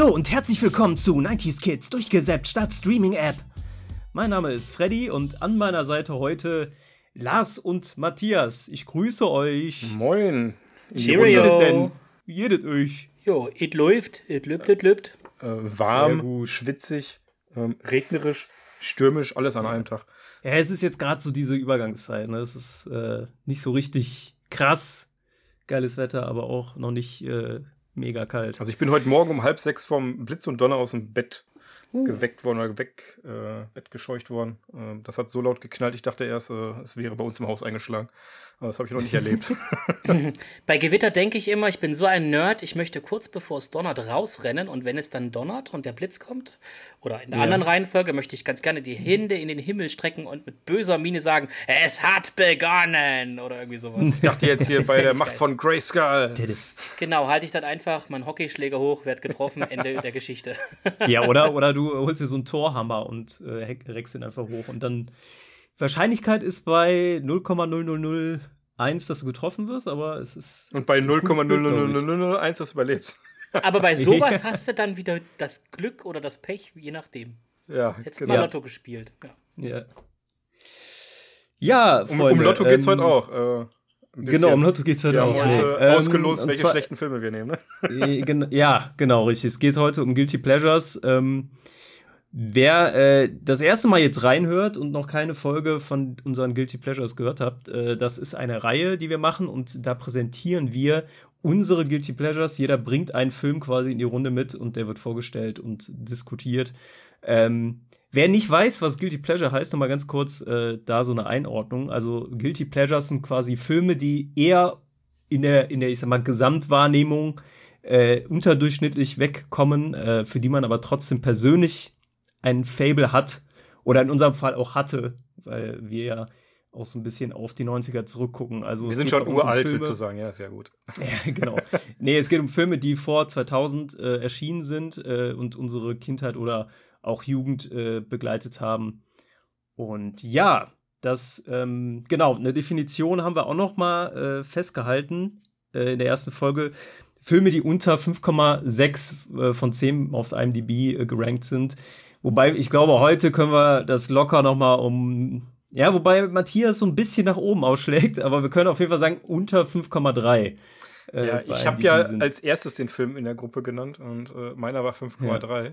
Hallo und herzlich willkommen zu 90s Kids durchgesäppt statt Streaming-App. Mein Name ist Freddy und an meiner Seite heute Lars und Matthias. Ich grüße euch. Moin. Cheerio. denn? Wie geht es euch? Jo, it läuft, it lübt, it lübt. Äh, warm, schwitzig, ähm, regnerisch, stürmisch, alles an einem Tag. Ja, es ist jetzt gerade so diese Übergangszeit. Ne? Es ist äh, nicht so richtig krass geiles Wetter, aber auch noch nicht äh, mega kalt. Also ich bin heute Morgen um halb sechs vom Blitz und Donner aus dem Bett uh. geweckt worden oder weg, äh, Bett gescheucht worden. Äh, das hat so laut geknallt, ich dachte erst, äh, es wäre bei uns im Haus eingeschlagen. Aber das habe ich noch nicht erlebt. Bei Gewitter denke ich immer, ich bin so ein Nerd, ich möchte kurz bevor es donnert rausrennen und wenn es dann donnert und der Blitz kommt, oder in der ja. anderen Reihenfolge, möchte ich ganz gerne die Hände in den Himmel strecken und mit böser Miene sagen, es hat begonnen oder irgendwie sowas. Ich dachte jetzt hier bei der Macht geil. von Grayskull. Genau, halte ich dann einfach meinen Hockeyschläger hoch, werd getroffen, Ende der Geschichte. Ja, oder, oder du holst dir so einen Torhammer und äh, reckst ihn einfach hoch und dann Wahrscheinlichkeit ist bei 0,0001, dass du getroffen wirst, aber es ist. Und bei 0,00001, dass du überlebst. Aber bei sowas hast du dann wieder das Glück oder das Pech, je nachdem. Ja, Hättest genau. mal Lotto gespielt. Ja. Ja, ja um, um Lotto geht's ähm, heute auch. Äh, genau, um Lotto geht's heute ja, auch. heute ähm, ausgelost, welche zwar, schlechten Filme wir nehmen. Ne? ja, genau, richtig. Es geht heute um Guilty Pleasures. Ähm, Wer äh, das erste Mal jetzt reinhört und noch keine Folge von unseren Guilty Pleasures gehört habt, äh, das ist eine Reihe, die wir machen und da präsentieren wir unsere Guilty Pleasures. Jeder bringt einen Film quasi in die Runde mit und der wird vorgestellt und diskutiert. Ähm, wer nicht weiß, was Guilty Pleasure heißt, nochmal ganz kurz äh, da so eine Einordnung. Also Guilty Pleasures sind quasi Filme, die eher in der, in der ich sag mal, Gesamtwahrnehmung äh, unterdurchschnittlich wegkommen, äh, für die man aber trotzdem persönlich ein Fable hat oder in unserem Fall auch hatte, weil wir ja auch so ein bisschen auf die 90er zurückgucken. Also wir sind schon uralt, um willst du sagen, ja, ist ja gut. ja, genau. nee, es geht um Filme, die vor 2000 äh, erschienen sind äh, und unsere Kindheit oder auch Jugend äh, begleitet haben. Und ja, das, ähm, genau, eine Definition haben wir auch noch mal äh, festgehalten äh, in der ersten Folge. Filme, die unter 5,6 äh, von 10 auf IMDb gerankt sind, Wobei, ich glaube, heute können wir das locker noch mal um ja, wobei Matthias so ein bisschen nach oben ausschlägt, aber wir können auf jeden Fall sagen unter 5,3. Äh, ja, ich habe ja als erstes den Film in der Gruppe genannt und äh, meiner war 5,3. Ja.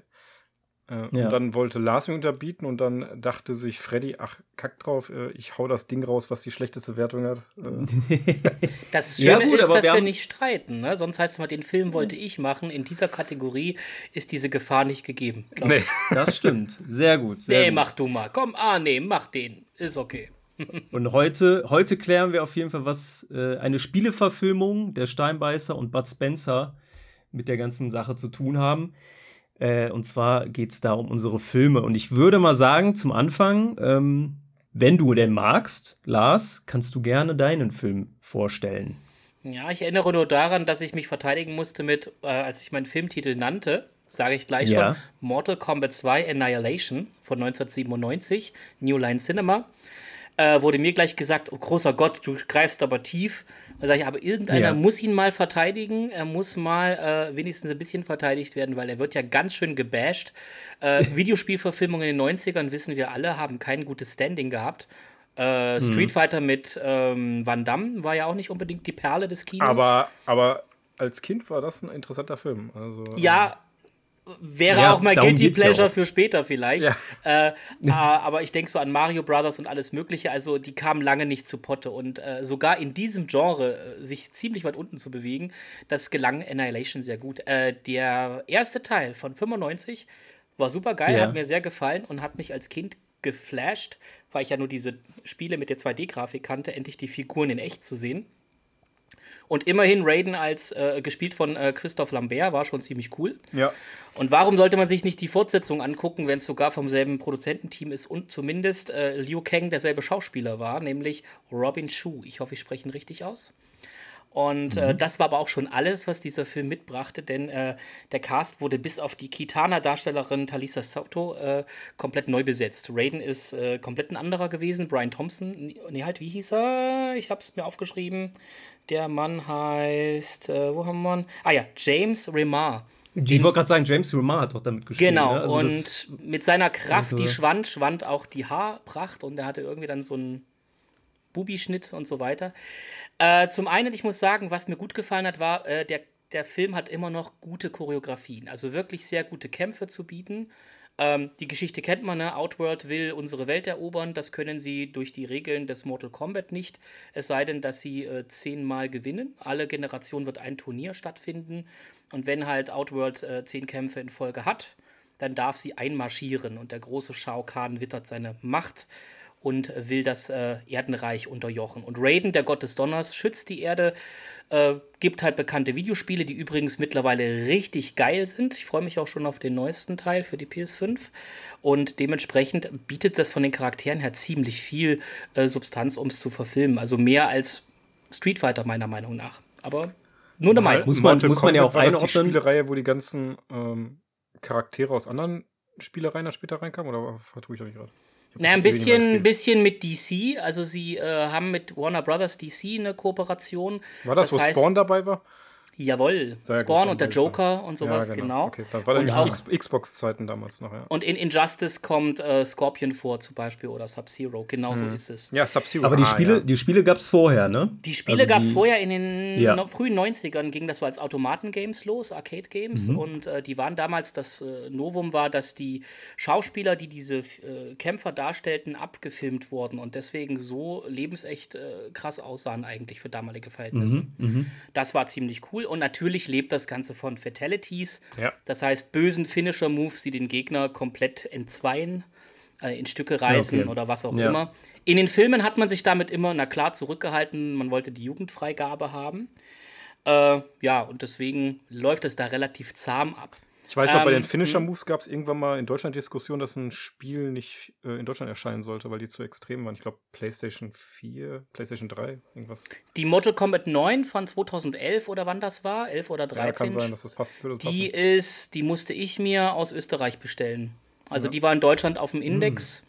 Äh, ja. Und dann wollte Lars mir unterbieten und dann dachte sich Freddy, ach, kack drauf, äh, ich hau das Ding raus, was die schlechteste Wertung hat. Äh. das Schöne ja, gut, ist, dass wir, wir nicht streiten. Ne? Sonst heißt es mal, den Film wollte ich machen. In dieser Kategorie ist diese Gefahr nicht gegeben. Nee. Das stimmt. Sehr gut. Sehr nee, gut. mach du mal. Komm, ah, nee, mach den. Ist okay. und heute, heute klären wir auf jeden Fall, was äh, eine Spieleverfilmung der Steinbeißer und Bud Spencer mit der ganzen Sache zu tun haben. Äh, und zwar geht es da um unsere Filme. Und ich würde mal sagen, zum Anfang, ähm, wenn du denn magst, Lars, kannst du gerne deinen Film vorstellen. Ja, ich erinnere nur daran, dass ich mich verteidigen musste mit, äh, als ich meinen Filmtitel nannte, sage ich gleich ja. schon, Mortal Kombat 2 Annihilation von 1997, New Line Cinema äh, wurde mir gleich gesagt, oh großer Gott, du greifst aber tief. Da sage ich, aber irgendeiner ja. muss ihn mal verteidigen. Er muss mal äh, wenigstens ein bisschen verteidigt werden, weil er wird ja ganz schön gebasht. Äh, Videospielverfilmungen in den 90ern, wissen wir alle, haben kein gutes Standing gehabt. Äh, mhm. Street Fighter mit ähm, Van Damme war ja auch nicht unbedingt die Perle des Kinos. Aber, aber als Kind war das ein interessanter Film. Also, ja, Wäre ja, auch mal Guilty Pleasure ja für später vielleicht. Ja. Äh, äh, aber ich denke so an Mario Brothers und alles Mögliche. Also, die kamen lange nicht zu Potte. Und äh, sogar in diesem Genre äh, sich ziemlich weit unten zu bewegen, das gelang Annihilation sehr gut. Äh, der erste Teil von 95 war super geil, hat mir sehr gefallen und hat mich als Kind geflasht, weil ich ja nur diese Spiele mit der 2D-Grafik kannte, endlich die Figuren in echt zu sehen. Und immerhin Raiden als äh, gespielt von äh, Christoph Lambert war schon ziemlich cool. Ja. Und warum sollte man sich nicht die Fortsetzung angucken, wenn es sogar vom selben Produzententeam ist und zumindest äh, Liu Kang derselbe Schauspieler war, nämlich Robin Shu. Ich hoffe, ich spreche ihn richtig aus. Und äh, mhm. das war aber auch schon alles, was dieser Film mitbrachte, denn äh, der Cast wurde bis auf die Kitana-Darstellerin Talisa Soto äh, komplett neu besetzt. Raiden ist äh, komplett ein anderer gewesen. Brian Thompson, nee, halt, wie hieß er? Ich habe es mir aufgeschrieben. Der Mann heißt, äh, wo haben wir ihn? Ah ja, James Remar Ich wollte gerade sagen, James Remar hat doch damit gespielt. Genau, ne? also und mit seiner Kraft, die schwand, schwand auch die Haarpracht und er hatte irgendwie dann so einen Bubi-Schnitt und so weiter. Äh, zum einen, ich muss sagen, was mir gut gefallen hat, war, äh, der, der Film hat immer noch gute Choreografien, also wirklich sehr gute Kämpfe zu bieten. Ähm, die Geschichte kennt man, ne? Outworld will unsere Welt erobern. Das können sie durch die Regeln des Mortal Kombat nicht. Es sei denn, dass sie äh, zehnmal gewinnen. Alle Generationen wird ein Turnier stattfinden. Und wenn halt Outworld äh, zehn Kämpfe in Folge hat, dann darf sie einmarschieren. Und der große Shao Kahn wittert seine Macht und will das äh, Erdenreich unterjochen. Und Raiden, der Gott des Donners, schützt die Erde, äh, gibt halt bekannte Videospiele, die übrigens mittlerweile richtig geil sind. Ich freue mich auch schon auf den neuesten Teil für die PS5. Und dementsprechend bietet das von den Charakteren her ziemlich viel äh, Substanz, um es zu verfilmen. Also mehr als Street Fighter meiner Meinung nach. Aber nur eine Meinung. Muss man, muss man ja auch einordnen. die Spielereihe, wo die ganzen ähm, Charaktere aus anderen Spielereien da später reinkamen? Oder vertue ich euch gerade? Naja, ein bisschen, bisschen mit DC. Also sie äh, haben mit Warner Brothers DC eine Kooperation. War das, das wo heißt, Spawn dabei war? Jawohl, Sehr Spawn gut, und der Joker und sowas, ja, genau. genau. Okay, dann war und auch Xbox-Zeiten damals noch, ja. Und in Injustice kommt äh, Scorpion vor zum Beispiel oder Sub-Zero, genau hm. so ist es. Ja, Sub-Zero. Aber die ah, Spiele, ja. die Spiele gab es vorher, ne? Die Spiele also gab es vorher in den ja. no frühen 90ern, ging das so als Automaten-Games los, Arcade-Games. Mhm. Und äh, die waren damals, das äh, Novum war, dass die Schauspieler, die diese äh, Kämpfer darstellten, abgefilmt wurden und deswegen so lebensecht äh, krass aussahen eigentlich für damalige Verhältnisse. Mhm. Mhm. Das war ziemlich cool und natürlich lebt das Ganze von Fatalities. Ja. Das heißt, bösen Finisher-Moves, die den Gegner komplett entzweien, äh, in Stücke reißen okay. oder was auch ja. immer. In den Filmen hat man sich damit immer, na klar, zurückgehalten. Man wollte die Jugendfreigabe haben. Äh, ja, und deswegen läuft es da relativ zahm ab. Ich weiß noch, ähm, bei den ähm, Finisher-Moves hm. gab es irgendwann mal in Deutschland Diskussion, dass ein Spiel nicht äh, in Deutschland erscheinen sollte, weil die zu extrem waren. Ich glaube, PlayStation 4, PlayStation 3, irgendwas. Die Mortal Kombat 9 von 2011 oder wann das war, 11 oder 13. Ja, kann sein, dass das passt. Würde die passen. ist, die musste ich mir aus Österreich bestellen. Also ja. die war in Deutschland auf dem Index. Hm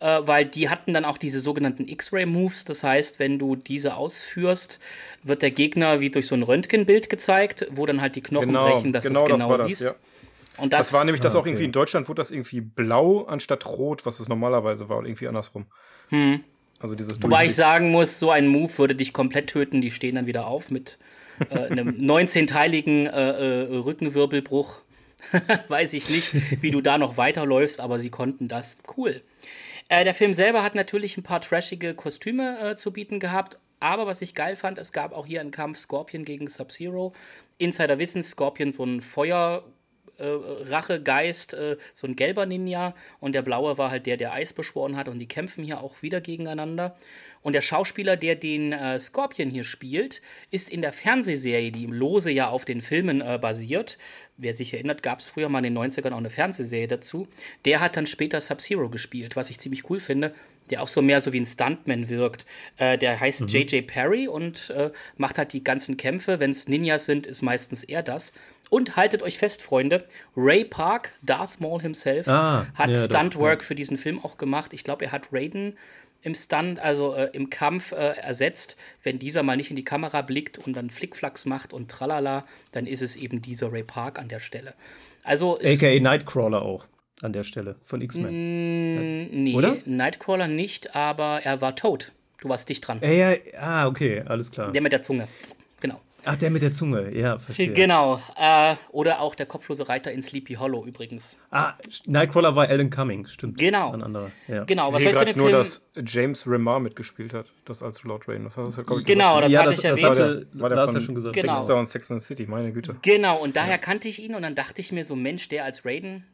äh, weil die hatten dann auch diese sogenannten X-Ray-Moves. Das heißt, wenn du diese ausführst, wird der Gegner wie durch so ein Röntgenbild gezeigt, wo dann halt die Knochen genau, brechen, dass genau du es genau das siehst. Das, ja. Und das, das war nämlich das ah, okay. auch irgendwie in Deutschland wurde das irgendwie blau anstatt rot, was es normalerweise war, oder irgendwie andersrum. Hm. Also dieses Wobei ich sagen muss, so ein Move würde dich komplett töten. Die stehen dann wieder auf mit äh, einem 19-teiligen äh, äh, Rückenwirbelbruch. Weiß ich nicht, wie du da noch weiterläufst, aber sie konnten das. Cool. Äh, der Film selber hat natürlich ein paar trashige Kostüme äh, zu bieten gehabt. Aber was ich geil fand, es gab auch hier einen Kampf Scorpion gegen Sub-Zero. Insider wissen, Scorpion so ein Feuer, äh, äh, so ein gelber Ninja und der blaue war halt der, der Eis beschworen hat und die kämpfen hier auch wieder gegeneinander. Und der Schauspieler, der den äh, Scorpion hier spielt, ist in der Fernsehserie, die im Lose ja auf den Filmen äh, basiert. Wer sich erinnert, gab es früher mal in den 90ern auch eine Fernsehserie dazu. Der hat dann später Sub-Zero gespielt, was ich ziemlich cool finde der auch so mehr so wie ein Stuntman wirkt. Äh, der heißt J.J. Mhm. Perry und äh, macht halt die ganzen Kämpfe. Wenn es Ninjas sind, ist meistens er das. Und haltet euch fest, Freunde, Ray Park, Darth Maul himself, ah, hat ja, Stuntwork ja. für diesen Film auch gemacht. Ich glaube, er hat Raiden im Stunt, also äh, im Kampf äh, ersetzt. Wenn dieser mal nicht in die Kamera blickt und dann Flickflacks macht und tralala, dann ist es eben dieser Ray Park an der Stelle. Also AKA Nightcrawler auch an der Stelle von X-Men. Nee, Oder? Nightcrawler nicht, aber er war tot. Du warst dicht dran. Ja, ja, ah, okay, alles klar. Der mit der Zunge. Ach, der mit der Zunge, ja, verstehe. Genau. Äh, oder auch der kopflose Reiter in Sleepy Hollow übrigens. Ah, Nightcrawler war Alan Cumming, stimmt. Genau. Ein anderer, ja. Genau, was soll ich nur, Film? dass James Remar mitgespielt hat, das als Lord Rain. Das hast du, glaube ich, Genau, das ja, hatte das, ich erwähnt. War der, war der das ja schon gesagt. Genau. Dexter und Sex and the City, meine Güte. Genau, und daher ja. kannte ich ihn und dann dachte ich mir so, Mensch, der als Raiden,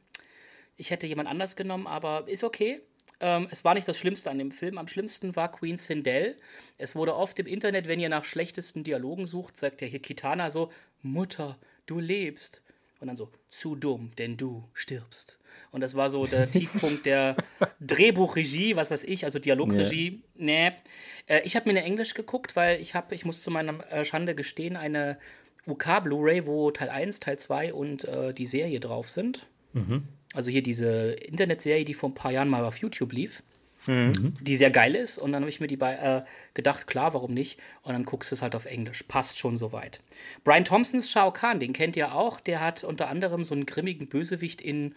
ich hätte jemand anders genommen, aber ist okay. Ähm, es war nicht das Schlimmste an dem Film. Am schlimmsten war Queen Sindel. Es wurde oft im Internet, wenn ihr nach schlechtesten Dialogen sucht, sagt ja hier Kitana so: Mutter, du lebst. Und dann so: Zu dumm, denn du stirbst. Und das war so der Tiefpunkt der Drehbuchregie, was weiß ich, also Dialogregie. Ja. Nee. Äh, ich habe mir eine Englisch geguckt, weil ich habe, ich muss zu meiner äh, Schande gestehen, eine UK Blu-ray, wo Teil 1, Teil 2 und äh, die Serie drauf sind. Mhm. Also hier diese Internetserie, die vor ein paar Jahren mal auf YouTube lief. mhm. die sehr geil ist. Und dann habe ich mir die bei, äh, gedacht, klar, warum nicht? Und dann guckst du es halt auf Englisch. Passt schon soweit. Brian Thompsons Shao Kahn, den kennt ihr auch. Der hat unter anderem so einen grimmigen Bösewicht in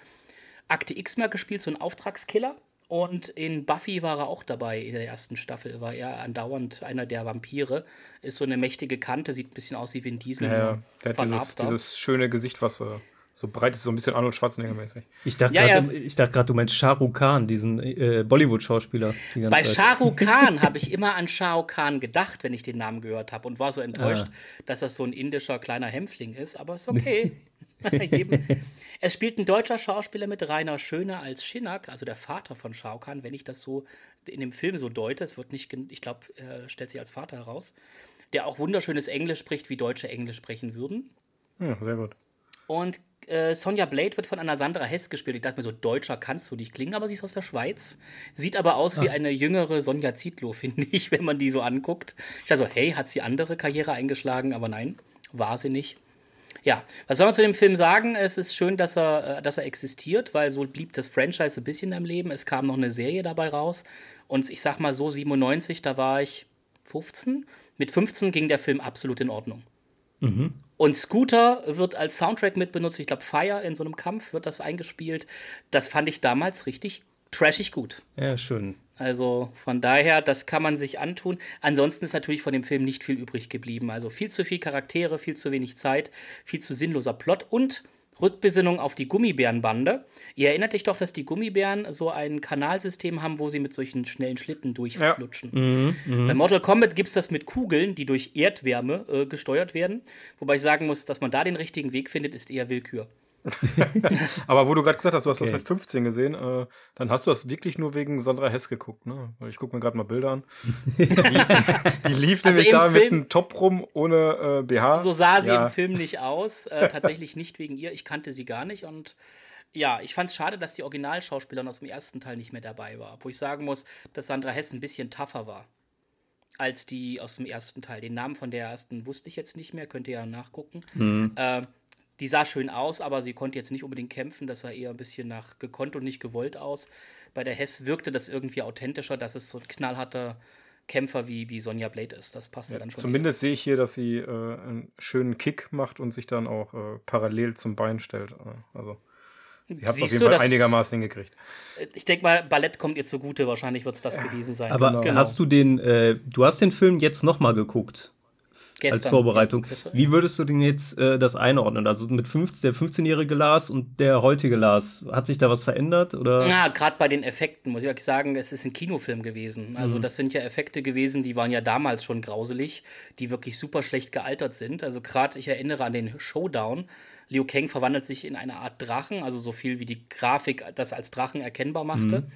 Akte X mal gespielt, so einen Auftragskiller. Und in Buffy war er auch dabei in der ersten Staffel. War er andauernd einer der Vampire. Ist so eine mächtige Kante, sieht ein bisschen aus wie Vin Diesel. Ja, ja. Der hat dieses, dieses, schöne Gesicht, was äh, so breit ist, so ein bisschen Arnold Schwarzenegger-mäßig. Ich dachte ja, gerade, ja. du meinst Shah Rukh Khan, diesen äh, Bollywood-Schauspieler. Bei Zeit. Shah Rukh Khan habe ich immer an Shah Rukh Khan gedacht, wenn ich den Namen gehört habe und war so enttäuscht, ah. dass das so ein indischer kleiner Hämpfling ist, aber ist okay. es spielt ein deutscher Schauspieler mit Rainer Schöner als Schinak, also der Vater von Shao Kahn, wenn ich das so in dem Film so deute. Es wird nicht, ich glaube, er stellt sich als Vater heraus, der auch wunderschönes Englisch spricht, wie Deutsche Englisch sprechen würden. Ja, sehr gut. Und äh, Sonja Blade wird von einer Sandra Hess gespielt. Ich dachte mir so, Deutscher kannst du nicht klingen, aber sie ist aus der Schweiz. Sieht aber aus ah. wie eine jüngere Sonja Zietlow, finde ich, wenn man die so anguckt. Ich dachte so, hey, hat sie andere Karriere eingeschlagen? Aber nein, war sie nicht. Ja, was soll man zu dem Film sagen? Es ist schön, dass er, äh, dass er existiert, weil so blieb das Franchise ein bisschen am Leben. Es kam noch eine Serie dabei raus. Und ich sag mal so, 97, da war ich 15. Mit 15 ging der Film absolut in Ordnung. Mhm. Und Scooter wird als Soundtrack mit benutzt. Ich glaube, Fire in so einem Kampf wird das eingespielt. Das fand ich damals richtig trashig gut. Ja, schön. Also von daher, das kann man sich antun. Ansonsten ist natürlich von dem Film nicht viel übrig geblieben. Also viel zu viel Charaktere, viel zu wenig Zeit, viel zu sinnloser Plot und Rückbesinnung auf die Gummibärenbande. Ihr erinnert euch doch, dass die Gummibären so ein Kanalsystem haben, wo sie mit solchen schnellen Schlitten durchflutschen. Ja. Mhm, mh. Bei Mortal Kombat gibt es das mit Kugeln, die durch Erdwärme äh, gesteuert werden. Wobei ich sagen muss, dass man da den richtigen Weg findet, ist eher Willkür. Aber wo du gerade gesagt hast, du hast okay. das mit 15 gesehen, äh, dann hast du das wirklich nur wegen Sandra Hess geguckt, ne? Ich gucke mir gerade mal Bilder an. Die, die lief also nämlich da Film, mit einem Top rum ohne äh, BH. So sah sie ja. im Film nicht aus. Äh, tatsächlich nicht wegen ihr. Ich kannte sie gar nicht und ja, ich fand es schade, dass die Originalschauspielerin aus dem ersten Teil nicht mehr dabei war. Wo ich sagen muss, dass Sandra Hess ein bisschen tougher war als die aus dem ersten Teil. Den Namen von der ersten wusste ich jetzt nicht mehr, könnt ihr ja nachgucken. Mhm. Äh, die sah schön aus, aber sie konnte jetzt nicht unbedingt kämpfen. Das sah eher ein bisschen nach gekonnt und nicht gewollt aus. Bei der Hess wirkte das irgendwie authentischer, dass es so ein knallharter Kämpfer wie, wie Sonja Blade ist. Das passt ja, dann schon. Zumindest eher. sehe ich hier, dass sie äh, einen schönen Kick macht und sich dann auch äh, parallel zum Bein stellt. Äh, also. Sie hat es auf jeden Fall einigermaßen hingekriegt. Ich denke mal, Ballett kommt ihr zugute. Wahrscheinlich wird es das gewesen sein. Aber genau. hast du den, äh, du hast den Film jetzt nochmal geguckt? Gestern, als Vorbereitung. Ja, Wie würdest du denn jetzt äh, das einordnen? Also mit 15, der 15-jährige Lars und der heutige Lars, hat sich da was verändert? Oder? Ja, gerade bei den Effekten muss ich wirklich sagen, es ist ein Kinofilm gewesen. Also mhm. das sind ja Effekte gewesen, die waren ja damals schon grauselig, die wirklich super schlecht gealtert sind. Also gerade, ich erinnere an den Showdown. Liu Kang verwandelt sich in eine Art Drachen, also so viel wie die Grafik das als Drachen erkennbar machte. Mhm.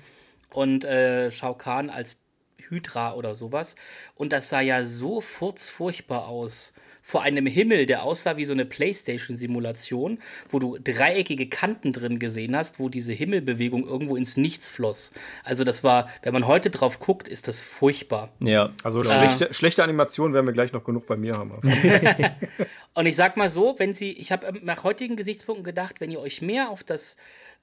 Und äh, Shao Kahn als Hydra oder sowas. Und das sah ja so furzfurchtbar aus. Vor einem Himmel, der aussah wie so eine Playstation-Simulation, wo du dreieckige Kanten drin gesehen hast, wo diese Himmelbewegung irgendwo ins Nichts floss. Also das war, wenn man heute drauf guckt, ist das furchtbar. Ja, also schlechte, schlechte Animation werden wir gleich noch genug bei mir haben. Und ich sag mal so, wenn sie, ich habe nach heutigen Gesichtspunkten gedacht, wenn ihr euch mehr auf das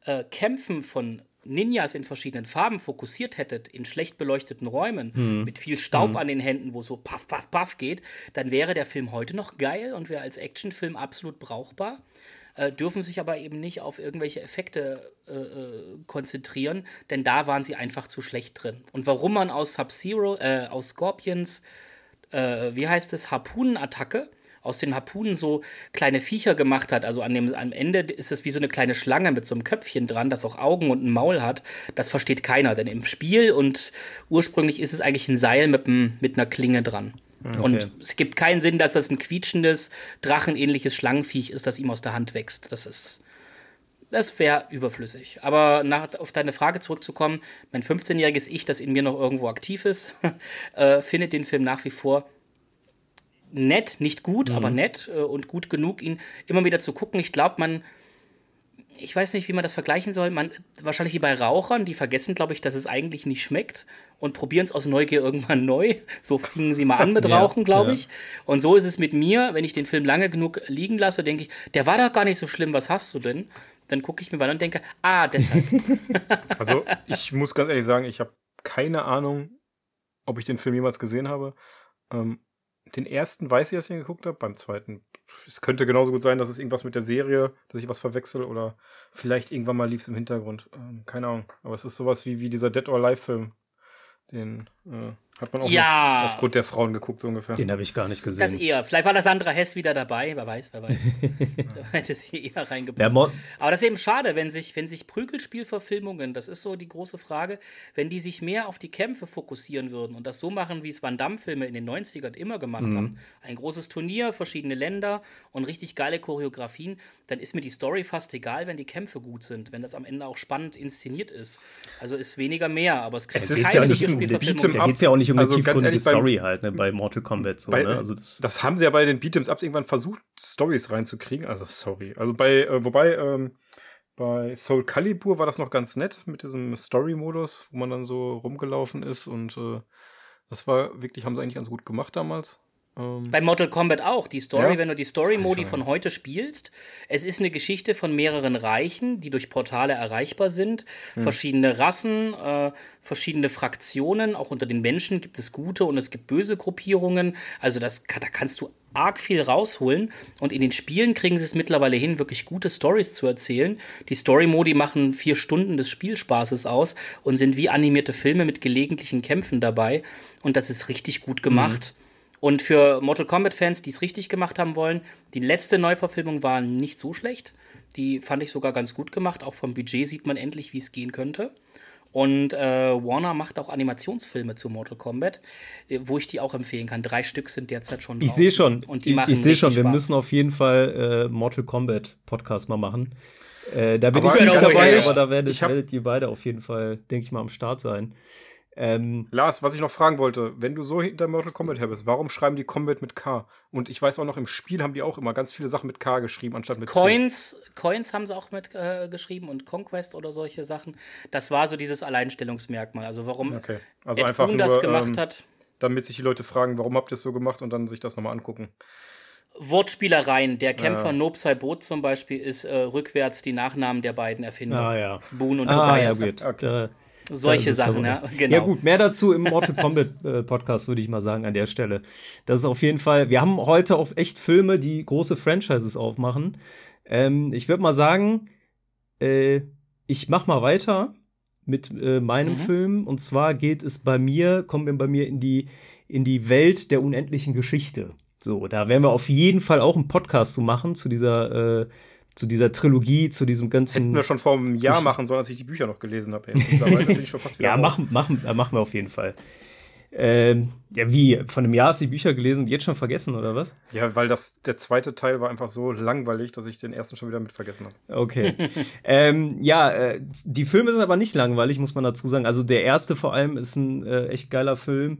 äh, Kämpfen von Ninjas in verschiedenen Farben fokussiert hättet, in schlecht beleuchteten Räumen, mhm. mit viel Staub mhm. an den Händen, wo so paff, paff, paff geht, dann wäre der Film heute noch geil und wäre als Actionfilm absolut brauchbar. Äh, dürfen sich aber eben nicht auf irgendwelche Effekte äh, äh konzentrieren, denn da waren sie einfach zu schlecht drin. Und warum man aus Sub-Zero, äh, aus Scorpions, äh, wie heißt es, Harpunenattacke, aus den Harpunen so kleine Viecher gemacht hat. Also an dem, am Ende ist es wie so eine kleine Schlange mit so einem Köpfchen dran, das auch Augen und ein Maul hat. Das versteht keiner, denn im Spiel und ursprünglich ist es eigentlich ein Seil mit, einem, mit einer Klinge dran. Okay. Und es gibt keinen Sinn, dass das ein quietschendes, drachenähnliches Schlangenviech ist, das ihm aus der Hand wächst. Das ist. Das wäre überflüssig. Aber nach, auf deine Frage zurückzukommen, mein 15-jähriges Ich, das in mir noch irgendwo aktiv ist, äh, findet den Film nach wie vor nett, nicht gut, mhm. aber nett äh, und gut genug, ihn immer wieder zu gucken. Ich glaube, man, ich weiß nicht, wie man das vergleichen soll. Man, wahrscheinlich wie bei Rauchern, die vergessen, glaube ich, dass es eigentlich nicht schmeckt und probieren es aus Neugier irgendwann neu. So fingen sie mal an mit Rauchen, glaube ich. Ja. Und so ist es mit mir, wenn ich den Film lange genug liegen lasse, denke ich, der war doch gar nicht so schlimm, was hast du denn? Dann gucke ich mir mal an und denke, ah, deshalb. also ich muss ganz ehrlich sagen, ich habe keine Ahnung, ob ich den Film jemals gesehen habe. Ähm, den ersten weiß ich, dass ich ihn geguckt habe. Beim zweiten, es könnte genauso gut sein, dass es irgendwas mit der Serie, dass ich was verwechsel oder vielleicht irgendwann mal lief es im Hintergrund. Ähm, keine Ahnung. Aber es ist sowas wie, wie dieser Dead or Alive Film. Den äh, hat man auch ja. aufgrund der Frauen geguckt, so ungefähr. Den habe ich gar nicht gesehen. Das eher. Vielleicht war das Sandra Hess wieder dabei, wer weiß, wer weiß. da hätte sie eher reingepasst. Ja, Aber das ist eben schade, wenn sich, wenn sich Prügelspielverfilmungen, das ist so die große Frage, wenn die sich mehr auf die Kämpfe fokussieren würden und das so machen, wie es Van Damme-Filme in den 90ern immer gemacht mhm. haben. Ein großes Turnier, verschiedene Länder und richtig geile Choreografien, dann ist mir die Story fast egal, wenn die Kämpfe gut sind, wenn das am Ende auch spannend inszeniert ist. Also ist weniger mehr, aber es kriegt keine ja Spielverfilmung. Da geht es ja auch nicht um also, tiefgründige Story halt, ne, bei Mortal Kombat so, bei, ne? Also das, das haben sie ja bei den Beat'ems Ups irgendwann versucht, Stories reinzukriegen. Also sorry. Also bei, äh, wobei, ähm, bei Soul Calibur war das noch ganz nett mit diesem Story-Modus, wo man dann so rumgelaufen ist und äh, das war wirklich, haben sie eigentlich ganz gut gemacht damals. Ähm Bei Mortal Kombat auch. Die Story, ja? wenn du die Story-Modi von heute spielst, es ist eine Geschichte von mehreren Reichen, die durch Portale erreichbar sind. Hm. Verschiedene Rassen, äh, verschiedene Fraktionen. Auch unter den Menschen gibt es gute und es gibt böse Gruppierungen. Also das, da kannst du arg viel rausholen und in den Spielen kriegen sie es mittlerweile hin, wirklich gute Stories zu erzählen. Die Story-Modi machen vier Stunden des Spielspaßes aus und sind wie animierte Filme mit gelegentlichen Kämpfen dabei und das ist richtig gut gemacht. Mhm. Und für Mortal Kombat-Fans, die es richtig gemacht haben wollen, die letzte Neuverfilmung war nicht so schlecht. Die fand ich sogar ganz gut gemacht. Auch vom Budget sieht man endlich, wie es gehen könnte. Und äh, Warner macht auch Animationsfilme zu Mortal Kombat, äh, wo ich die auch empfehlen kann. Drei Stück sind derzeit schon Ich sehe schon. Und die machen ich sehe schon, wir müssen auf jeden Fall äh, Mortal Kombat Podcast mal machen. Äh, da bin aber ich nicht dabei, aber da werdet, werdet ihr beide auf jeden Fall, denke ich mal, am Start sein. Ähm, Lars, was ich noch fragen wollte, wenn du so hinter Mortal Kombat her bist, warum schreiben die Combat mit K? Und ich weiß auch noch, im Spiel haben die auch immer ganz viele Sachen mit K geschrieben, anstatt mit Coins, C. Coins haben sie auch mit äh, geschrieben und Conquest oder solche Sachen. Das war so dieses Alleinstellungsmerkmal. Also warum okay. also Ed einfach Boon nur, das gemacht ähm, hat. Damit sich die Leute fragen, warum habt ihr es so gemacht und dann sich das nochmal angucken. Wortspielereien. Der Kämpfer ja. Nob Saibot zum Beispiel ist äh, rückwärts die Nachnamen der beiden Erfinder. Ah ja. Boon und ah, Tobias. Ja, gut. Okay. Solche Sachen, ja, genau. Ja gut, mehr dazu im Mortal Kombat äh, Podcast würde ich mal sagen an der Stelle. Das ist auf jeden Fall, wir haben heute auch echt Filme, die große Franchises aufmachen. Ähm, ich würde mal sagen, äh, ich mach mal weiter mit äh, meinem mhm. Film und zwar geht es bei mir, kommen wir bei mir in die in die Welt der unendlichen Geschichte. So, da werden wir auf jeden Fall auch einen Podcast zu machen zu dieser äh, zu dieser Trilogie, zu diesem ganzen. Hätten wir schon vor einem Jahr machen sollen, als ich die Bücher noch gelesen habe. ja, machen, machen, äh, machen wir auf jeden Fall. Ähm, ja, wie? Von einem Jahr hast du die Bücher gelesen und jetzt schon vergessen, oder was? Ja, weil das, der zweite Teil war einfach so langweilig, dass ich den ersten schon wieder mit vergessen habe. Okay. ähm, ja, äh, die Filme sind aber nicht langweilig, muss man dazu sagen. Also der erste vor allem ist ein äh, echt geiler Film.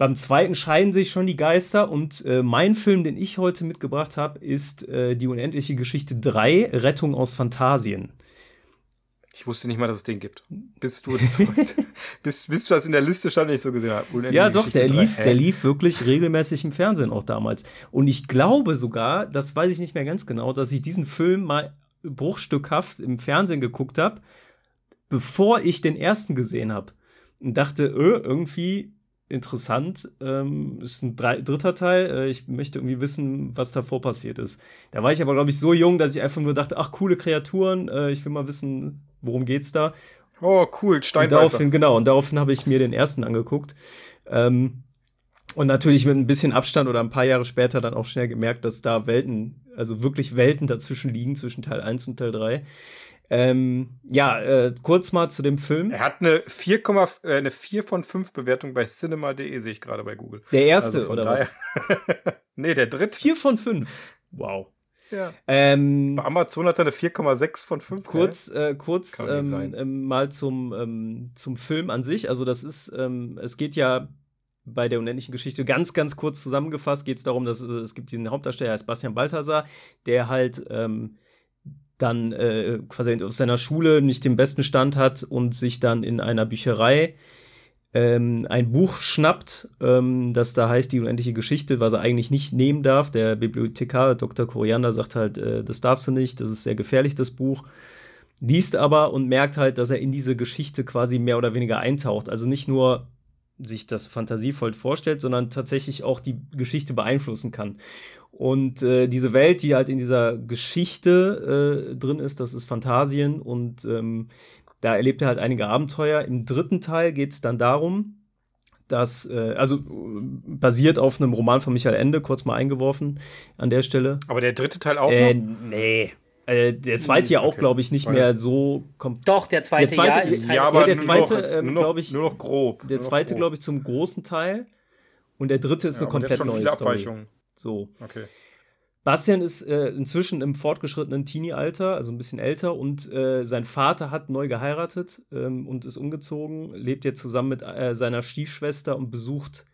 Beim zweiten scheiden sich schon die Geister und äh, mein Film, den ich heute mitgebracht habe, ist äh, Die unendliche Geschichte 3, Rettung aus Phantasien. Ich wusste nicht mal, dass es den gibt. Bis du das heute, bis, bis du das in der Liste stand, nicht so gesehen hast. Ja, doch, Geschichte der lief, der lief wirklich regelmäßig im Fernsehen auch damals. Und ich glaube sogar, das weiß ich nicht mehr ganz genau, dass ich diesen Film mal bruchstückhaft im Fernsehen geguckt habe, bevor ich den ersten gesehen habe. Und dachte, öh, irgendwie interessant. Ähm, ist ein drei, dritter Teil. Äh, ich möchte irgendwie wissen, was davor passiert ist. Da war ich aber, glaube ich, so jung, dass ich einfach nur dachte, ach, coole Kreaturen, äh, ich will mal wissen, worum geht's da. Oh, cool, Steinbeißer. Und daraufhin, genau, und daraufhin habe ich mir den ersten angeguckt. Ähm, und natürlich mit ein bisschen Abstand oder ein paar Jahre später dann auch schnell gemerkt, dass da Welten, also wirklich Welten dazwischen liegen, zwischen Teil 1 und Teil 3. Ähm, ja, äh, kurz mal zu dem Film. Er hat eine 4, äh, eine 4 von 5 Bewertung bei cinema.de, sehe ich gerade bei Google. Der erste, also oder was? nee, der dritte. 4 von 5. Wow. Ja. Ähm, bei Amazon hat er eine 4,6 von 5. Kurz, äh, kurz ähm, ähm, mal zum, ähm, zum Film an sich. Also, das ist, ähm, es geht ja bei der unendlichen Geschichte ganz, ganz kurz zusammengefasst, geht es darum, dass äh, es gibt diesen Hauptdarsteller, heißt Bastian Balthasar, der halt ähm, dann äh, quasi auf seiner Schule nicht den besten Stand hat und sich dann in einer Bücherei ähm, ein Buch schnappt, ähm, das da heißt Die unendliche Geschichte, was er eigentlich nicht nehmen darf. Der Bibliothekar Dr. Koriander sagt halt, äh, das darfst du nicht, das ist sehr gefährlich, das Buch. liest aber und merkt halt, dass er in diese Geschichte quasi mehr oder weniger eintaucht. Also nicht nur sich das fantasievoll vorstellt, sondern tatsächlich auch die Geschichte beeinflussen kann. Und äh, diese Welt, die halt in dieser Geschichte äh, drin ist, das ist Phantasien und ähm, da erlebt er halt einige Abenteuer. Im dritten Teil geht es dann darum, dass, äh, also basiert auf einem Roman von Michael Ende, kurz mal eingeworfen an der Stelle. Aber der dritte Teil auch? Äh, noch? Nee. Äh, der zweite ja auch, glaube ich, nicht mehr so kommt. Doch, der zweite, der zweite ja ist Teil ja, aber der zweite, ähm, glaube ich, nur noch grob. Der zweite, glaube ich, zum großen Teil. Und der dritte ist ja, eine komplett neue Story. So. Okay. Bastian ist äh, inzwischen im fortgeschrittenen Teenie-Alter, also ein bisschen älter, und äh, sein Vater hat neu geheiratet ähm, und ist umgezogen, lebt jetzt zusammen mit äh, seiner Stiefschwester und besucht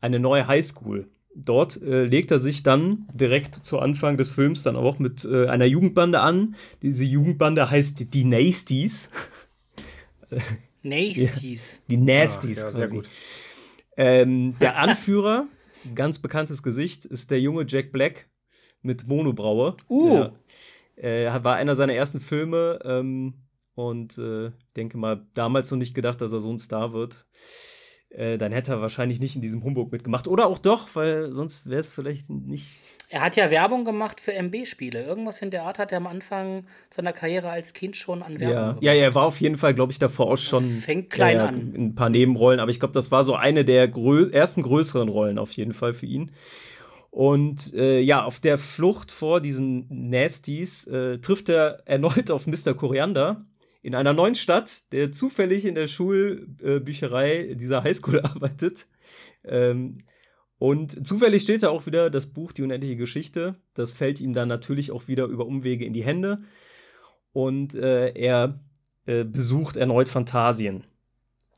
eine neue Highschool. Dort äh, legt er sich dann direkt zu Anfang des Films dann auch mit äh, einer Jugendbande an. Diese Jugendbande heißt die Nasties. Nasties. Ja, die Nasties. Ah, ja, quasi. Ähm, der Anführer, ganz bekanntes Gesicht, ist der junge Jack Black, mit Monobraue. Uh. Ja, äh, war einer seiner ersten Filme ähm, und äh, denke mal, damals noch nicht gedacht, dass er so ein Star wird. Äh, dann hätte er wahrscheinlich nicht in diesem Humbug mitgemacht. Oder auch doch, weil sonst wäre es vielleicht nicht. Er hat ja Werbung gemacht für MB-Spiele. Irgendwas in der Art hat er am Anfang seiner Karriere als Kind schon an Werbung ja. gemacht. Ja, er war auf jeden Fall, glaube ich, davor auch schon. Fängt klein ja, an. In ein paar Nebenrollen, aber ich glaube, das war so eine der grö ersten größeren Rollen auf jeden Fall für ihn. Und äh, ja, auf der Flucht vor diesen Nasties äh, trifft er erneut auf Mr. Koriander in einer neuen Stadt, der zufällig in der Schulbücherei dieser Highschool arbeitet. Ähm, und zufällig steht da auch wieder das Buch Die unendliche Geschichte. Das fällt ihm dann natürlich auch wieder über Umwege in die Hände. Und äh, er äh, besucht erneut Phantasien.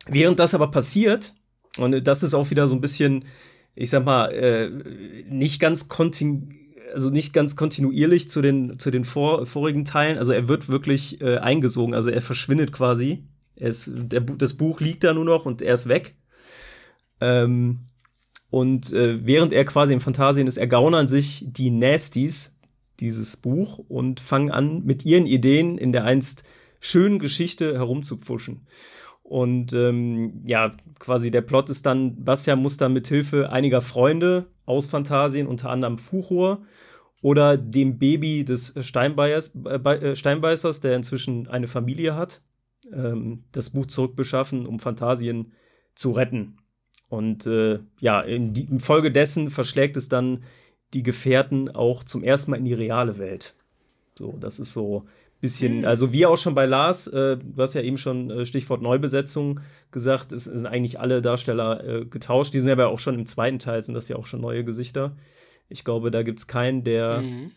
Während das aber passiert, und das ist auch wieder so ein bisschen ich sag mal, äh, nicht ganz kontin also nicht ganz kontinuierlich zu den, zu den vor, vorigen Teilen. Also er wird wirklich äh, eingesogen, also er verschwindet quasi. Er ist, der, das Buch liegt da nur noch und er ist weg. Ähm, und äh, während er quasi in Phantasien ist, ergaunern sich die Nasties dieses Buch und fangen an, mit ihren Ideen in der einst schönen Geschichte herumzupfuschen. Und ähm, ja, quasi der Plot ist dann, Bastian muss dann mit Hilfe einiger Freunde aus Phantasien, unter anderem Fuchur oder dem Baby des Steinbeißers, äh, Steinbeißers der inzwischen eine Familie hat, ähm, das Buch zurückbeschaffen, um Phantasien zu retten. Und äh, ja, in, die, in Folge dessen verschlägt es dann die Gefährten auch zum ersten Mal in die reale Welt. So, das ist so bisschen, mhm. also wie auch schon bei Lars, äh, du hast ja eben schon äh, Stichwort Neubesetzung gesagt, es sind eigentlich alle Darsteller äh, getauscht. Die sind aber auch schon im zweiten Teil, sind das ja auch schon neue Gesichter. Ich glaube, da gibt es keinen, der, mhm.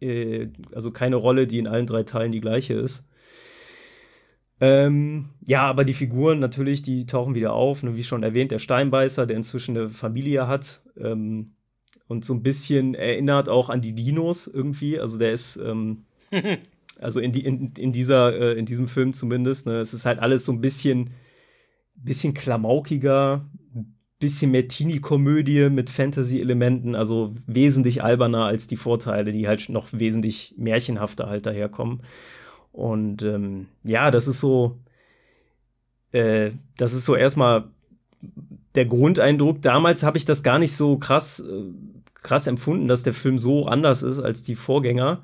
äh, also keine Rolle, die in allen drei Teilen die gleiche ist. Ähm, ja, aber die Figuren natürlich, die tauchen wieder auf. Ne? Wie schon erwähnt, der Steinbeißer, der inzwischen eine Familie hat ähm, und so ein bisschen erinnert auch an die Dinos irgendwie. Also der ist ähm, Also in, die, in, in, dieser, äh, in diesem Film zumindest. Ne? Es ist halt alles so ein bisschen, bisschen klamaukiger, bisschen mehr Teenie-Komödie mit Fantasy-Elementen, also wesentlich alberner als die Vorteile, die halt noch wesentlich märchenhafter halt daherkommen. Und ähm, ja, das ist so, äh, das ist so erstmal der Grundeindruck. Damals habe ich das gar nicht so krass, äh, krass empfunden, dass der Film so anders ist als die Vorgänger.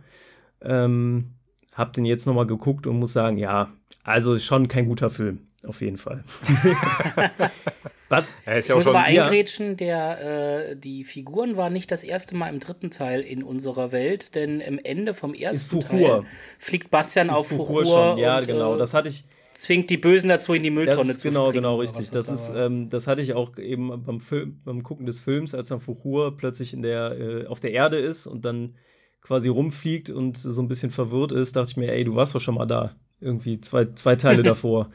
Ähm, hab den jetzt nochmal geguckt und muss sagen, ja, also ist schon kein guter Film, auf jeden Fall. Was? Ja, ich ja muss aber eingrätschen, der, äh, die Figuren waren nicht das erste Mal im dritten Teil in unserer Welt, denn im Ende vom ersten Teil fliegt Bastian ist auf Fuchur. schon, ja, und, genau, äh, das hatte ich zwingt die Bösen dazu, in die Mülltonne das, zu Genau, genau, richtig. Das, ist, ähm, das hatte ich auch eben beim, Film, beim Gucken des Films, als dann Fuchur plötzlich in der, äh, auf der Erde ist und dann quasi rumfliegt und so ein bisschen verwirrt ist, dachte ich mir, ey, du warst doch schon mal da. Irgendwie zwei, zwei Teile davor.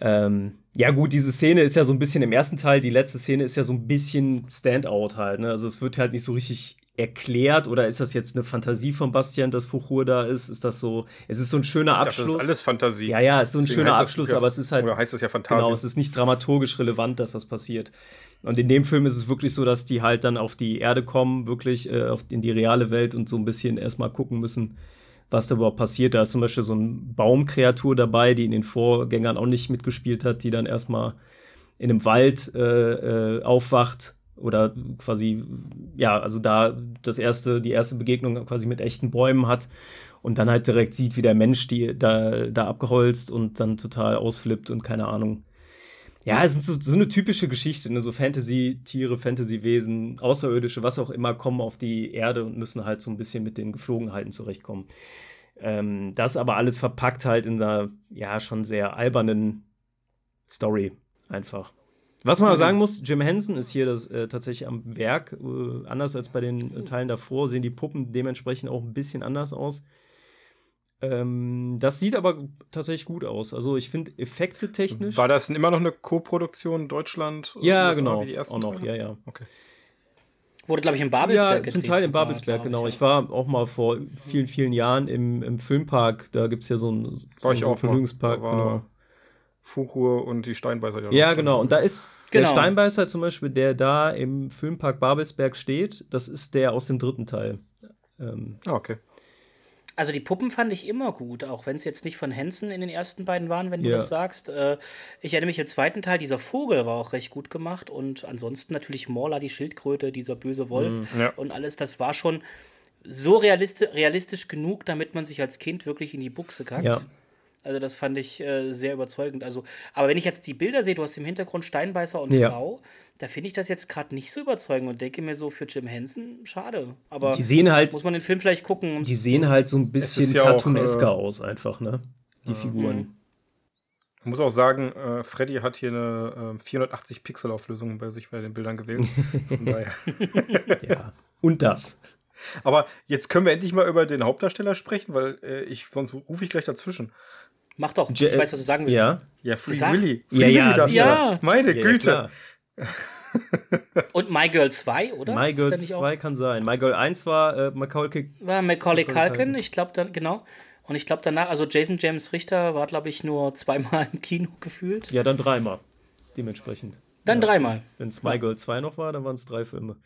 Ähm, ja, gut, diese Szene ist ja so ein bisschen im ersten Teil, die letzte Szene ist ja so ein bisschen Standout halt. Ne? Also es wird halt nicht so richtig erklärt oder ist das jetzt eine Fantasie von Bastian, dass Fuchur da ist? Ist das so, es ist so ein schöner Abschluss. Dachte, das ist alles Fantasie. Ja, ja, es ist so ein Deswegen schöner Abschluss, ja, aber es ist halt. Oder heißt das ja Fantasie? Genau, es ist nicht dramaturgisch relevant, dass das passiert. Und in dem Film ist es wirklich so, dass die halt dann auf die Erde kommen, wirklich äh, auf, in die reale Welt und so ein bisschen erstmal gucken müssen, was da überhaupt passiert. Da ist zum Beispiel so eine Baumkreatur dabei, die in den Vorgängern auch nicht mitgespielt hat, die dann erstmal in einem Wald äh, äh, aufwacht oder quasi, ja, also da das erste, die erste Begegnung quasi mit echten Bäumen hat und dann halt direkt sieht, wie der Mensch die da, da abgeholzt und dann total ausflippt und keine Ahnung. Ja, es ist so, so eine typische Geschichte, ne? so Fantasy-Tiere, Fantasy-Wesen, Außerirdische, was auch immer, kommen auf die Erde und müssen halt so ein bisschen mit den Geflogenheiten zurechtkommen. Ähm, das aber alles verpackt halt in einer, ja, schon sehr albernen Story einfach. Was man mhm. sagen muss, Jim Henson ist hier das, äh, tatsächlich am Werk. Äh, anders als bei den äh, Teilen davor sehen die Puppen dementsprechend auch ein bisschen anders aus. Ähm, das sieht aber tatsächlich gut aus. Also ich finde Effekte technisch. War das immer noch eine Co-Produktion Deutschland? Ja, genau. Die auch noch, ja, ja. Okay. Wurde, glaube ich, in Babelsberg ja, gedreht. Zum Teil in Babelsberg, genau. Ich, ja. ich, war auch mal vor vielen, vielen Jahren im, im Filmpark. Da gibt es ja so einen, so einen Vergnügungspark. Genau. Fuchur und die Steinbeißer. Ja, genau. Und da ist genau. der Steinbeißer zum Beispiel, der da im Filmpark Babelsberg steht, das ist der aus dem dritten Teil. Ähm, ah, okay. Also die Puppen fand ich immer gut, auch wenn es jetzt nicht von Hansen in den ersten beiden waren, wenn du ja. das sagst. Äh, ich erinnere mich im zweiten Teil, dieser Vogel war auch recht gut gemacht und ansonsten natürlich Morla, die Schildkröte, dieser böse Wolf mm, ja. und alles, das war schon so realistisch, realistisch genug, damit man sich als Kind wirklich in die Buchse kackt. Ja. Also das fand ich äh, sehr überzeugend. Also, aber wenn ich jetzt die Bilder sehe, du hast im Hintergrund Steinbeißer und ja. Frau, da finde ich das jetzt gerade nicht so überzeugend und denke mir so für Jim Henson, schade. Aber die sehen halt, muss man den Film vielleicht gucken. Die sehen halt so ein bisschen ja cartoonesker äh, aus, einfach, ne? Die äh, Figuren. Ich muss auch sagen, äh, Freddy hat hier eine äh, 480 Pixel Auflösung bei sich bei den Bildern gewählt. Von daher. ja. Und das. Aber jetzt können wir endlich mal über den Hauptdarsteller sprechen, weil äh, ich sonst rufe ich gleich dazwischen. Mach doch, ich weiß, was du sagen willst. Ja, ja Free Sag. Willy. Free ja, Willy ja. ja. Meine ja, Güte. Und My Girl 2, oder? My Girl 2 kann sein. My Girl 1 war äh, Macaulay, war Macaulay Culkin, ich glaube dann, genau. Und ich glaube danach, also Jason James Richter war, glaube ich, nur zweimal im Kino gefühlt. Ja, dann dreimal. Dementsprechend. Dann ja. dreimal. Wenn es My ja. Girl 2 noch war, dann waren es drei Filme.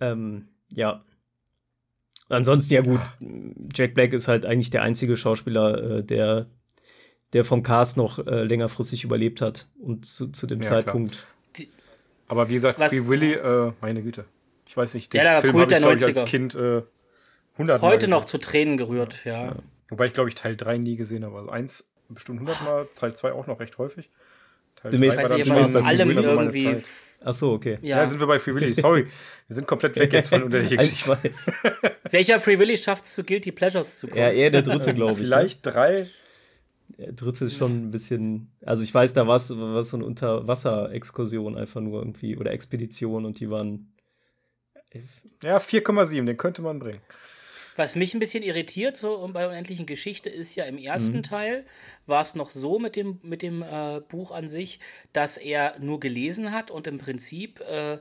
Ähm, ja. Ansonsten, ja gut, Jack Black ist halt eigentlich der einzige Schauspieler, äh, der der vom Cast noch äh, längerfristig überlebt hat und zu, zu dem ja, Zeitpunkt. Aber wie gesagt, Was? Free Willy, äh, meine Güte. Ich weiß nicht, den der Film habe ich, ich, als Kind äh, 100 Heute noch zu Tränen gerührt, ja. ja. Wobei ich, glaube ich, Teil 3 nie gesehen habe. Also eins bestimmt 100 Mal, Teil 2 auch noch recht häufig. Teil 3 war dann schon aus allem irgendwie... Ach so, okay. Ja. ja, sind wir bei Free Willy. Sorry, wir sind komplett weg jetzt von unterschiedlichen Geschichten. Welcher Free Willy schafft es zu Guilty Pleasures zu kommen? Ja, eher der dritte, glaube ich. Ne? Vielleicht ne? drei. Dritte ist schon ein bisschen, also ich weiß, da war es so eine Unterwasser-Exkursion einfach nur irgendwie oder Expedition und die waren. Ja, 4,7, den könnte man bringen. Was mich ein bisschen irritiert, so bei unendlichen Geschichte, ist ja im ersten mhm. Teil war es noch so mit dem, mit dem äh, Buch an sich, dass er nur gelesen hat und im Prinzip äh,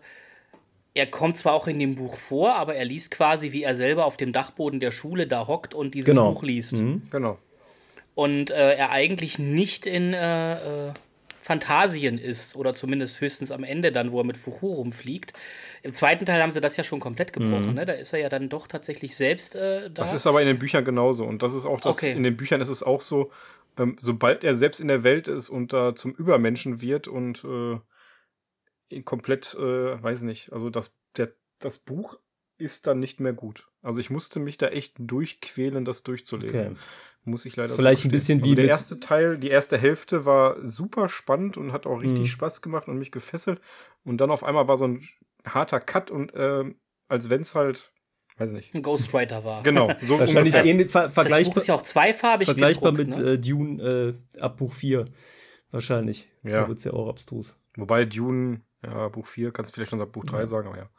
er kommt zwar auch in dem Buch vor, aber er liest quasi, wie er selber auf dem Dachboden der Schule da hockt und dieses genau. Buch liest. Mhm. Genau und äh, er eigentlich nicht in äh, äh, Phantasien ist oder zumindest höchstens am Ende dann, wo er mit Fuhu rumfliegt. Im zweiten Teil haben sie das ja schon komplett gebrochen, mhm. ne? Da ist er ja dann doch tatsächlich selbst äh, da. Das ist aber in den Büchern genauso und das ist auch das, okay. in den Büchern ist es auch so, ähm, sobald er selbst in der Welt ist und da zum Übermenschen wird und äh, komplett, äh, weiß nicht, also das, der, das Buch ist dann nicht mehr gut. Also ich musste mich da echt durchquälen, das durchzulesen. Okay. Muss ich leider. Vielleicht ein bisschen also wie der erste Teil, die erste Hälfte war super spannend und hat auch richtig mhm. Spaß gemacht und mich gefesselt. Und dann auf einmal war so ein harter Cut und äh, als wenn es halt weiß nicht. Ein Ghostwriter war. Genau, so Wahrscheinlich ähnlich, ver vergleichbar. Das Buch ist ja auch zweifarbig Vergleichbar gedruckt, mit ne? äh, Dune äh, ab Buch 4. Wahrscheinlich. Ja. Da wird es ja auch abstrus. Wobei Dune, ja, Buch 4, kannst du vielleicht schon ab Buch 3 ja. sagen, aber ja.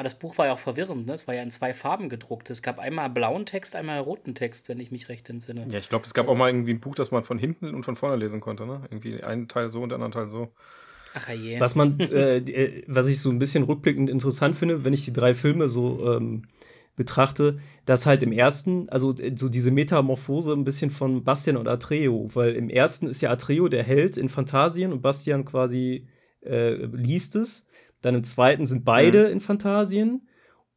Aber das Buch war ja auch verwirrend, ne? Es war ja in zwei Farben gedruckt. Es gab einmal blauen Text, einmal roten Text, wenn ich mich recht entsinne. Ja, ich glaube, es gab auch mal irgendwie ein Buch, das man von hinten und von vorne lesen konnte, ne? Irgendwie einen Teil so und den anderen Teil so. Ach je. Was man, äh, äh, was ich so ein bisschen rückblickend interessant finde, wenn ich die drei Filme so ähm, betrachte, dass halt im ersten, also äh, so diese Metamorphose ein bisschen von Bastian und Atreo, weil im ersten ist ja Atreo der Held in Phantasien und Bastian quasi äh, liest es dann im zweiten sind beide mhm. in Phantasien.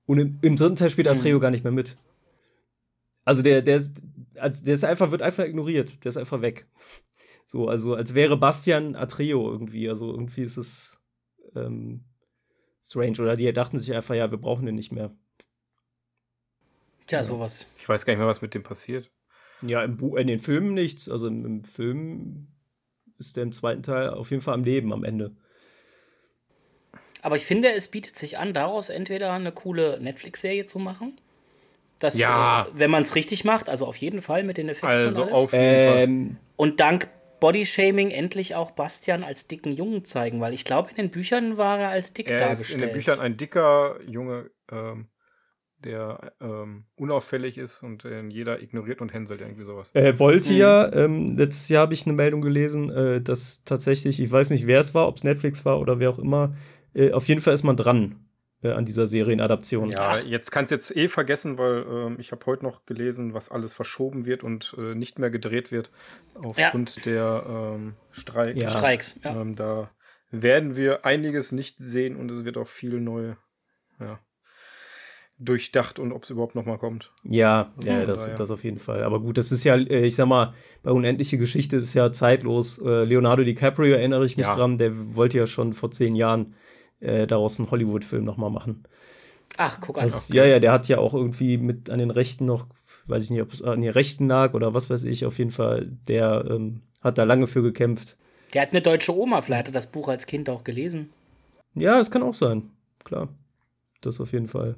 Und im, im, dritten Teil spielt Atreo mhm. gar nicht mehr mit. Also der, der, also der ist einfach, wird einfach ignoriert. Der ist einfach weg. So, also als wäre Bastian Atreo irgendwie. Also irgendwie ist es ähm, strange. Oder die dachten sich einfach, ja, wir brauchen den nicht mehr. Tja, sowas. Ich weiß gar nicht mehr, was mit dem passiert. Ja, im Bu in den Filmen nichts. Also im, im Film ist der im zweiten Teil auf jeden Fall am Leben am Ende. Aber ich finde, es bietet sich an, daraus entweder eine coole Netflix-Serie zu machen. Das, ja. Äh, wenn man es richtig macht, also auf jeden Fall mit den Effekten also und alles. Auf jeden ähm, Fall. Und dank Bodyshaming endlich auch Bastian als dicken Jungen zeigen, weil ich glaube, in den Büchern war er als dick er dargestellt. Ist in den Büchern ein dicker Junge, ähm, der ähm, unauffällig ist und den jeder ignoriert und hänselt irgendwie sowas. Er wollte mhm. ja, ähm, letztes Jahr habe ich eine Meldung gelesen, äh, dass tatsächlich, ich weiß nicht, wer es war, ob es Netflix war oder wer auch immer, äh, auf jeden Fall ist man dran äh, an dieser Serienadaption. Ja, Ach. jetzt kannst du jetzt eh vergessen, weil ähm, ich habe heute noch gelesen, was alles verschoben wird und äh, nicht mehr gedreht wird aufgrund ja. der ähm, Streiks. Ja. Streiks ja. Ähm, da werden wir einiges nicht sehen und es wird auch viel neu ja, durchdacht und ob es überhaupt noch mal kommt. Ja, ja, das, ja. das auf jeden Fall. Aber gut, das ist ja, äh, ich sag mal, bei Unendliche Geschichte ist ja zeitlos. Äh, Leonardo DiCaprio erinnere ich mich ja. dran, der wollte ja schon vor zehn Jahren äh, daraus einen Hollywood-Film noch mal machen. Ach, guck an. Das, ja, ja, der hat ja auch irgendwie mit an den Rechten noch, weiß ich nicht, ob es an den Rechten lag oder was weiß ich, auf jeden Fall, der ähm, hat da lange für gekämpft. Der hat eine deutsche Oma, vielleicht hat er das Buch als Kind auch gelesen. Ja, es kann auch sein, klar. Das auf jeden Fall.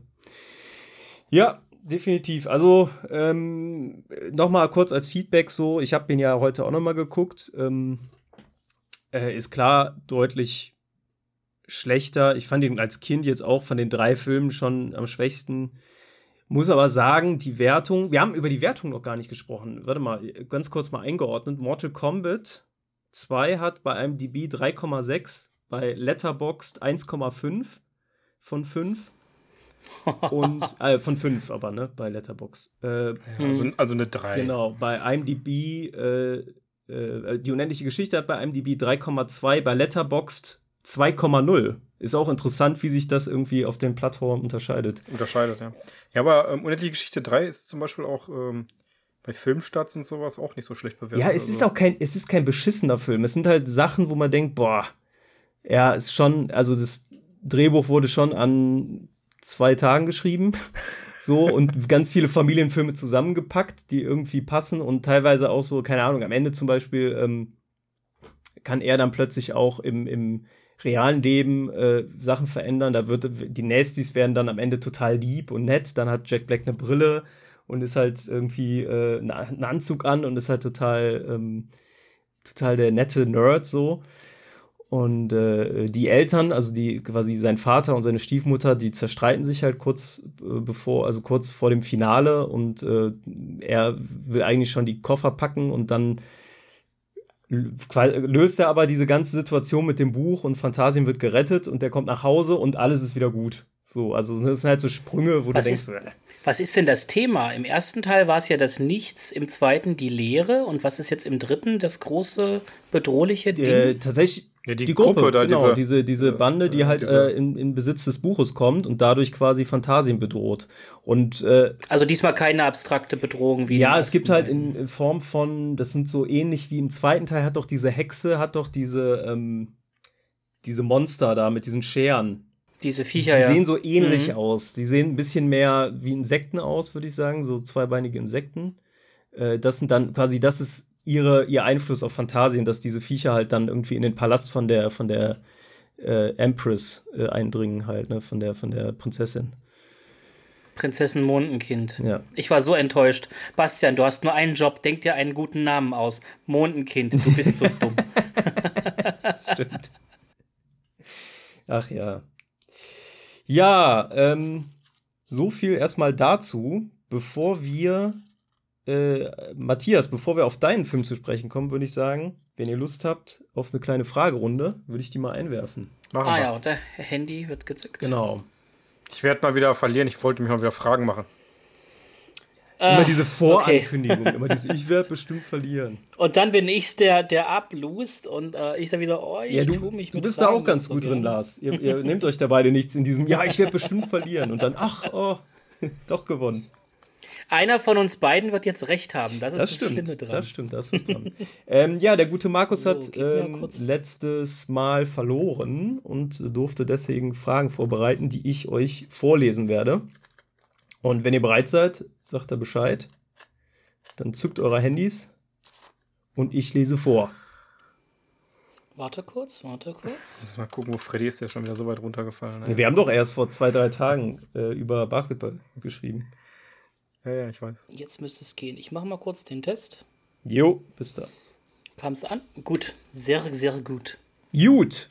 Ja, definitiv. Also ähm, nochmal kurz als Feedback so, ich habe den ja heute auch nochmal geguckt. Ähm, äh, ist klar deutlich schlechter. Ich fand ihn als Kind jetzt auch von den drei Filmen schon am schwächsten. Muss aber sagen, die Wertung, wir haben über die Wertung noch gar nicht gesprochen. Warte mal, ganz kurz mal eingeordnet. Mortal Kombat 2 hat bei einem DB 3,6, bei Letterboxd 1,5 von 5 und äh, von 5 aber, ne, bei Letterbox. Äh, also, also eine 3. Genau, bei IMDb, äh, äh, die unendliche Geschichte hat bei IMDb 3,2, bei Letterboxd 2,0. Ist auch interessant, wie sich das irgendwie auf den Plattformen unterscheidet. Unterscheidet, ja. Ja, aber ähm, Unendliche Geschichte 3 ist zum Beispiel auch ähm, bei Filmstarts und sowas auch nicht so schlecht bewertet. Ja, es also. ist auch kein, es ist kein beschissener Film. Es sind halt Sachen, wo man denkt, boah, ja, ist schon, also das Drehbuch wurde schon an zwei Tagen geschrieben. So, und ganz viele Familienfilme zusammengepackt, die irgendwie passen und teilweise auch so, keine Ahnung, am Ende zum Beispiel ähm, kann er dann plötzlich auch im, im realen Leben äh, Sachen verändern. Da wird die Nasties werden dann am Ende total lieb und nett. Dann hat Jack Black eine Brille und ist halt irgendwie äh, einen Anzug an und ist halt total, ähm, total der nette Nerd so. Und äh, die Eltern, also die quasi sein Vater und seine Stiefmutter, die zerstreiten sich halt kurz äh, bevor, also kurz vor dem Finale und äh, er will eigentlich schon die Koffer packen und dann löst er aber diese ganze Situation mit dem Buch und Phantasien wird gerettet und der kommt nach Hause und alles ist wieder gut. So, also das sind halt so Sprünge, wo was du denkst, ist, was ist denn das Thema? Im ersten Teil war es ja das Nichts, im zweiten die Leere und was ist jetzt im dritten das große bedrohliche Ding? Äh, tatsächlich ja, die, die Gruppe, Gruppe, da, genau, diese, diese, diese Bande, die halt äh, in, in Besitz des Buches kommt und dadurch quasi Phantasien bedroht. Und, äh, also diesmal keine abstrakte Bedrohung wie Ja, es gibt halt in, in, Form von, das sind so ähnlich wie im zweiten Teil, hat doch diese Hexe, hat doch diese, ähm, diese Monster da mit diesen Scheren. Diese Viecher, die, die sehen so ähnlich mhm. aus. Die sehen ein bisschen mehr wie Insekten aus, würde ich sagen, so zweibeinige Insekten. Äh, das sind dann quasi, das ist ihre, ihr Einfluss auf Fantasien, dass diese Viecher halt dann irgendwie in den Palast von der, von der äh, Empress äh, eindringen, halt, ne, von der, von der Prinzessin. Prinzessin Mondenkind. Ja. Ich war so enttäuscht. Bastian, du hast nur einen Job, denk dir einen guten Namen aus. Mondenkind, du bist so dumm. Stimmt. Ach ja. Ja, ähm, so viel erstmal dazu, bevor wir äh, Matthias, bevor wir auf deinen Film zu sprechen kommen, würde ich sagen, wenn ihr Lust habt auf eine kleine Fragerunde, würde ich die mal einwerfen. Machen ah wir. ja, und der Handy wird gezückt. Genau. Ich werde mal wieder verlieren. Ich wollte mich mal wieder Fragen machen. immer ah, diese Vorankündigung, okay. immer dieses Ich werde bestimmt verlieren. Und dann bin ich der, der ablust und äh, ich sage wieder, oh, ich ja, du, tue mich mit Du bist Fragen da auch ganz gut drin, Lars. Ihr, ihr nehmt euch da beide nichts in diesem, ja, ich werde bestimmt verlieren. Und dann, ach, oh, doch gewonnen. Einer von uns beiden wird jetzt recht haben. Das ist das, das Schlimme dran. Das stimmt, da ist was dran. ähm, ja, der gute Markus so, hat ähm, letztes Mal verloren und durfte deswegen Fragen vorbereiten, die ich euch vorlesen werde. Und wenn ihr bereit seid, sagt er Bescheid. Dann zückt eure Handys und ich lese vor. Warte kurz, warte kurz. Mal gucken, wo Freddy ist, der schon wieder so weit runtergefallen. Ja. Wir haben doch erst vor zwei, drei Tagen äh, über Basketball geschrieben. Ja, ja, ich weiß. Jetzt müsste es gehen. Ich mache mal kurz den Test. Jo, bist da. Kam es an? Gut. Sehr, sehr gut. Gut.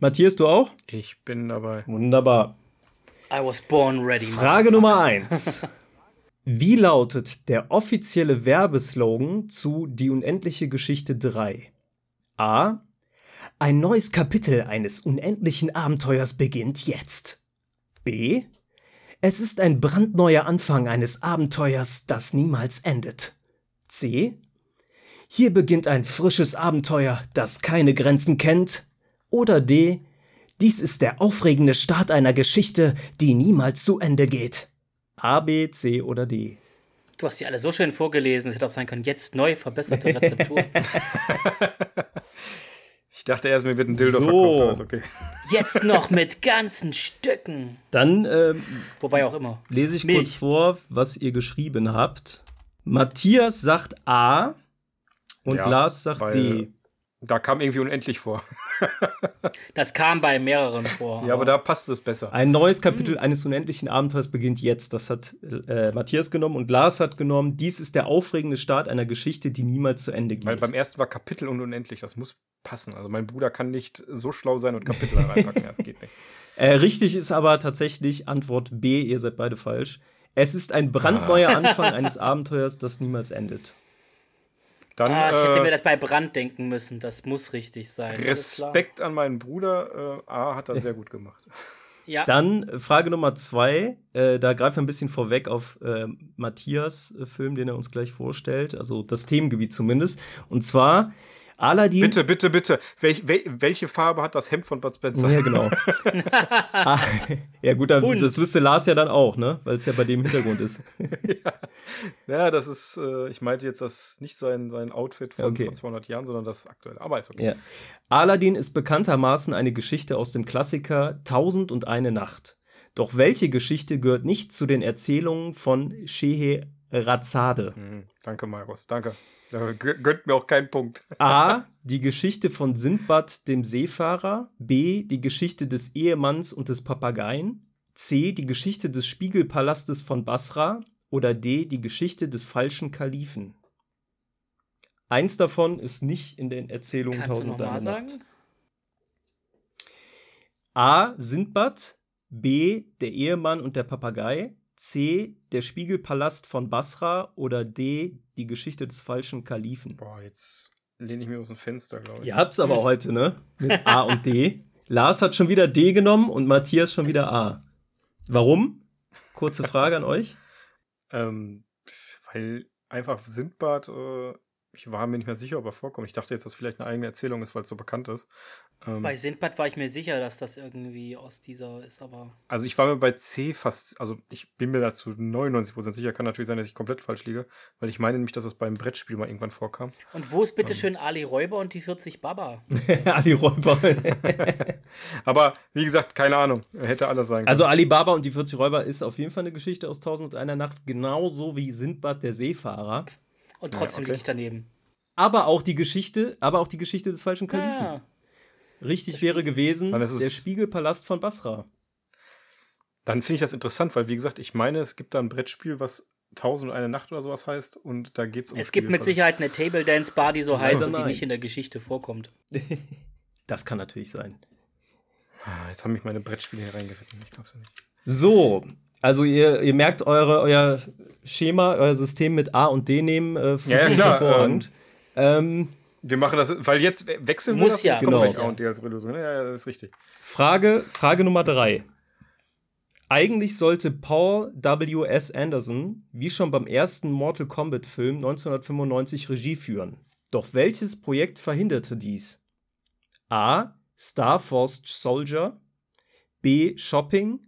Matthias, du auch? Ich bin dabei. Wunderbar. I was born ready. Frage Nummer eins. Wie lautet der offizielle Werbeslogan zu Die unendliche Geschichte 3? A. Ein neues Kapitel eines unendlichen Abenteuers beginnt jetzt. B. Es ist ein brandneuer Anfang eines Abenteuers, das niemals endet. C. Hier beginnt ein frisches Abenteuer, das keine Grenzen kennt. Oder D. Dies ist der aufregende Start einer Geschichte, die niemals zu Ende geht. A, B, C oder D. Du hast die alle so schön vorgelesen, es hätte auch sein können, jetzt neu verbesserte Rezeptur. Ich dachte erst, mir wird ein Dildo so. verkauft, aber ist okay. Jetzt noch mit ganzen Stücken. Dann ähm, Wobei auch immer. lese ich Milch. kurz vor, was ihr geschrieben habt. Matthias sagt A und ja, Lars sagt D. Da kam irgendwie unendlich vor. das kam bei mehreren vor. Ja, aber da passt es besser. Ein neues Kapitel mhm. eines unendlichen Abenteuers beginnt jetzt. Das hat äh, Matthias genommen und Lars hat genommen. Dies ist der aufregende Start einer Geschichte, die niemals zu Ende geht. Weil beim ersten war Kapitel und unendlich. Das muss passen. Also mein Bruder kann nicht so schlau sein und Kapitel reinpacken. das geht nicht. Äh, richtig ist aber tatsächlich Antwort B. Ihr seid beide falsch. Es ist ein brandneuer ah. Anfang eines Abenteuers, das niemals endet. Dann, ah, ich hätte äh, mir das bei Brand denken müssen. Das muss richtig sein. Respekt an meinen Bruder. Äh, A hat das sehr gut gemacht. Ja. Dann äh, Frage Nummer zwei. Äh, da greifen wir ein bisschen vorweg auf äh, Matthias äh, Film, den er uns gleich vorstellt. Also das Themengebiet zumindest. Und zwar Aladdin. Bitte, bitte, bitte. Welch, wel, welche Farbe hat das Hemd von Bud Spencer? Ja, genau. ah, ja, gut, dann, das wüsste Lars ja dann auch, ne? Weil es ja bei dem Hintergrund ist. ja. ja, das ist, äh, ich meinte jetzt das nicht sein, sein Outfit von okay. vor 200 Jahren, sondern das aktuelle. Aber ist okay. Ja. Aladdin ist bekanntermaßen eine Geschichte aus dem Klassiker Tausend und eine Nacht. Doch welche Geschichte gehört nicht zu den Erzählungen von Scheherazade? Mhm. Danke, Markus. Danke. Da gönnt mir auch keinen Punkt. A. Die Geschichte von Sindbad, dem Seefahrer. B. Die Geschichte des Ehemanns und des Papageien. C. Die Geschichte des Spiegelpalastes von Basra. Oder D. Die Geschichte des falschen Kalifen. Eins davon ist nicht in den Erzählungen Kannst Tausend und Nacht. A. Sindbad. B. Der Ehemann und der Papagei. C. Der Spiegelpalast von Basra oder D. Die Geschichte des falschen Kalifen. Boah, jetzt lehne ich mir aus dem Fenster, glaube ich. Ihr habt's aber heute, ne? Mit A und D. Lars hat schon wieder D genommen und Matthias schon wieder A. Warum? Kurze Frage an euch. ähm, weil einfach Sindbad äh, ich war mir nicht mehr sicher, ob er vorkommt. Ich dachte jetzt, dass es vielleicht eine eigene Erzählung ist, weil es so bekannt ist. Ähm, bei Sindbad war ich mir sicher, dass das irgendwie aus dieser ist, aber. Also ich war mir bei C fast, also ich bin mir dazu 99% sicher, kann natürlich sein, dass ich komplett falsch liege, weil ich meine nämlich, dass es beim Brettspiel mal irgendwann vorkam. Und wo ist bitte ähm. schön Ali Räuber und die 40 Baba? Ali Räuber. aber wie gesagt, keine Ahnung, hätte alles sein können. Also Ali Baba und die 40 Räuber ist auf jeden Fall eine Geschichte aus Tausend und einer Nacht, genauso wie Sindbad der Seefahrer. Und trotzdem ja, okay. liege ich daneben. Aber auch die Geschichte, aber auch die Geschichte des falschen Kalifen. Ja. Richtig wäre gewesen der Spiegelpalast von Basra. Dann finde ich das interessant, weil wie gesagt, ich meine, es gibt da ein Brettspiel, was Tausend und eine Nacht oder sowas heißt und da geht es um. Es gibt mit Sicherheit eine Table Dance Bar, die so heißt und die nicht in der Geschichte vorkommt. das kann natürlich sein. Ah, jetzt haben mich meine Brettspiele hier reingeritten. Ich glaube es ja nicht. So, also ihr, ihr merkt eure, euer Schema, euer System mit A und D nehmen äh, funktioniert ja, hervorragend. Ähm, ähm, wir machen das, weil jetzt wechseln muss wir das, ja. Genau. A und D als Lösung. Ja, das ist richtig. Frage, Frage Nummer drei. Eigentlich sollte Paul W. S. Anderson, wie schon beim ersten Mortal Kombat Film 1995 Regie führen. Doch welches Projekt verhinderte dies? A. Star Force Soldier, B. Shopping,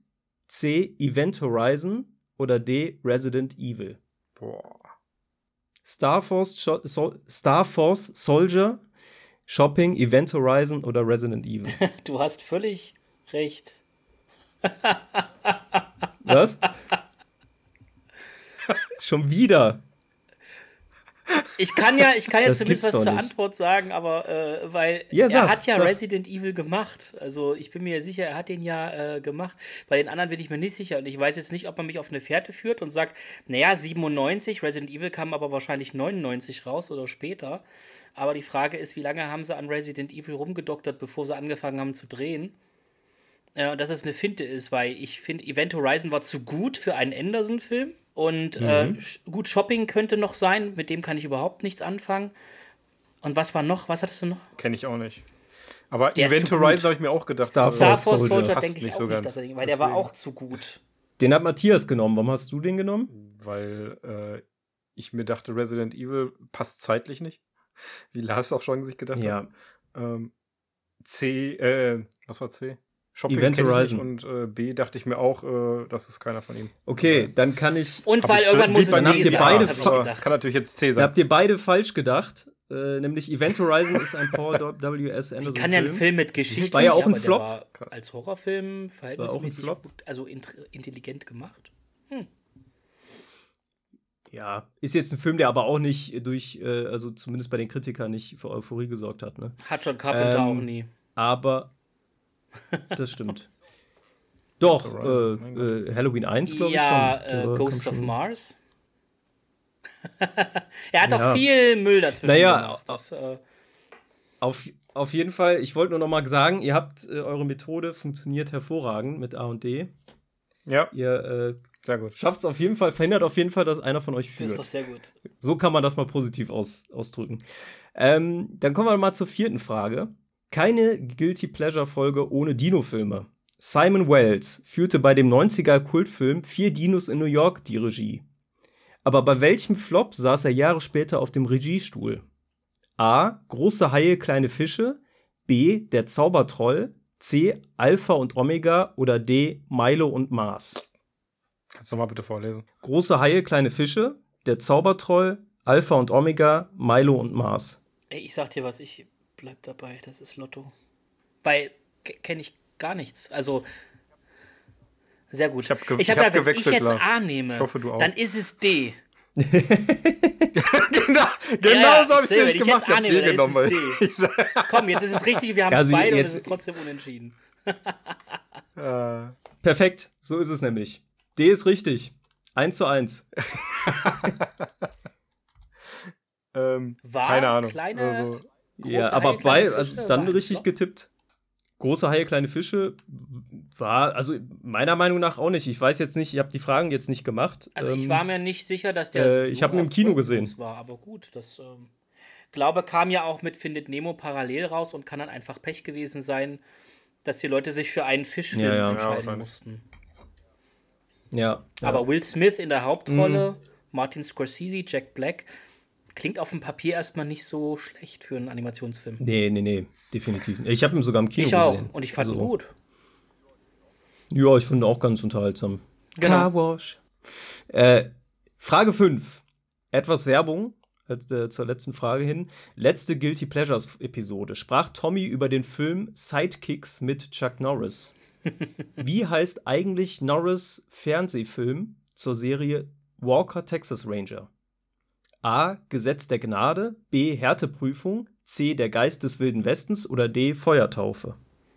C. Event Horizon oder D. Resident Evil? Boah. Star Force, Star Force Soldier, Shopping, Event Horizon oder Resident Evil? du hast völlig recht. Was? Schon wieder. Ich kann ja, ich kann ja zumindest was zur nicht. Antwort sagen, aber äh, weil ja, er hat ja sag. Resident Evil gemacht. Also ich bin mir sicher, er hat den ja äh, gemacht. Bei den anderen bin ich mir nicht sicher und ich weiß jetzt nicht, ob man mich auf eine Fährte führt und sagt, naja, 97, Resident Evil kam aber wahrscheinlich 99 raus oder später. Aber die Frage ist, wie lange haben sie an Resident Evil rumgedoktert, bevor sie angefangen haben zu drehen? Äh, dass es eine Finte ist, weil ich finde, Event Horizon war zu gut für einen Anderson-Film. Und äh, mhm. äh, gut, Shopping könnte noch sein, mit dem kann ich überhaupt nichts anfangen. Und was war noch? Was hattest du noch? Kenne ich auch nicht. Aber der Event Horizon habe ich mir auch gedacht. Star, Star Force Soldier, denke ich auch so nicht, dass er, weil Deswegen. der war auch zu gut. Den hat Matthias genommen. Warum hast du den genommen? Weil äh, ich mir dachte, Resident Evil passt zeitlich nicht. Wie Lars auch schon sich gedacht ja. hat. Ähm, C, äh, was war C? Shopping Event Horizon. Und äh, B dachte ich mir auch, äh, das ist keiner von ihm. Okay, dann kann ich. Und weil irgendwann muss es habt ihr beide Kann natürlich jetzt C sein. Habt ihr beide falsch gedacht? Äh, nämlich Event Horizon ist ein Paul W.S. Anderson. Wie kann ja ein Film mit Geschichte war ja auch ein Flop. als Horrorfilm verhältnismäßig also intelligent gemacht. Hm. Ja, ist jetzt ein Film, der aber auch nicht durch, äh, also zumindest bei den Kritikern nicht für Euphorie gesorgt hat. Ne? Hat John Carpenter ähm, auch nie. Aber das stimmt. Doch, äh, äh, Halloween 1, glaube ja, ich schon. Ja, äh, Ghosts of Mars. er hat ja. auch viel Müll dazwischen naja, gemacht. Das, äh auf, auf jeden Fall, ich wollte nur noch mal sagen, ihr habt äh, eure Methode funktioniert hervorragend mit A und D. Ja. Ihr äh, sehr gut. Schafft es auf jeden Fall, verhindert auf jeden Fall, dass einer von euch führt. Das ist doch sehr gut. So kann man das mal positiv aus, ausdrücken. Ähm, dann kommen wir mal zur vierten Frage. Keine Guilty Pleasure Folge ohne Dino-Filme. Simon Wells führte bei dem 90er Kultfilm Vier Dinos in New York die Regie. Aber bei welchem Flop saß er Jahre später auf dem Regiestuhl? A. Große Haie, kleine Fische. B. Der Zaubertroll. C. Alpha und Omega. Oder D. Milo und Mars. Kannst du mal bitte vorlesen? Große Haie, kleine Fische. Der Zaubertroll. Alpha und Omega. Milo und Mars. Ey, ich sag dir was, ich bleib dabei, das ist Lotto. Weil kenne ich gar nichts. Also sehr gut. Ich habe ge hab hab wenn ich jetzt A nehme, hoffe, dann ist es D. genau genau ja, so habe ich es nicht gemacht. Ich annehme, D genommen. Ist Komm, jetzt ist es richtig, wir haben es beide und es ist trotzdem unentschieden. uh. Perfekt, so ist es nämlich. D ist richtig. 1 zu 1. ähm, War keine Ahnung. Kleine, also, ja, aber Haie, bei, also dann richtig Flop? getippt. Große Haie, kleine Fische war, also meiner Meinung nach auch nicht. Ich weiß jetzt nicht, ich habe die Fragen jetzt nicht gemacht. Also ich ähm, war mir nicht sicher, dass der. Äh, so ich habe ihn im Kino gesehen. War, aber gut, das ähm, glaube kam ja auch mit Findet Nemo parallel raus und kann dann einfach Pech gewesen sein, dass die Leute sich für einen Fischfilm ja, ja. entscheiden ja, mussten. Ja, Aber Will Smith in der Hauptrolle, mhm. Martin Scorsese, Jack Black, klingt auf dem Papier erstmal nicht so schlecht für einen Animationsfilm. Nee, nee, nee, definitiv. Ich habe ihn sogar im Kino ich auch. gesehen. Und ich fand ihn also, gut. Ja, ich finde auch ganz unterhaltsam. Genau. Car Wash. Äh, Frage 5. Etwas Werbung äh, zur letzten Frage hin. Letzte Guilty Pleasures Episode. Sprach Tommy über den Film Sidekicks mit Chuck Norris. Wie heißt eigentlich Norris Fernsehfilm zur Serie Walker Texas Ranger? A. Gesetz der Gnade, B. Härteprüfung, C. Der Geist des Wilden Westens oder D. Feuertaufe?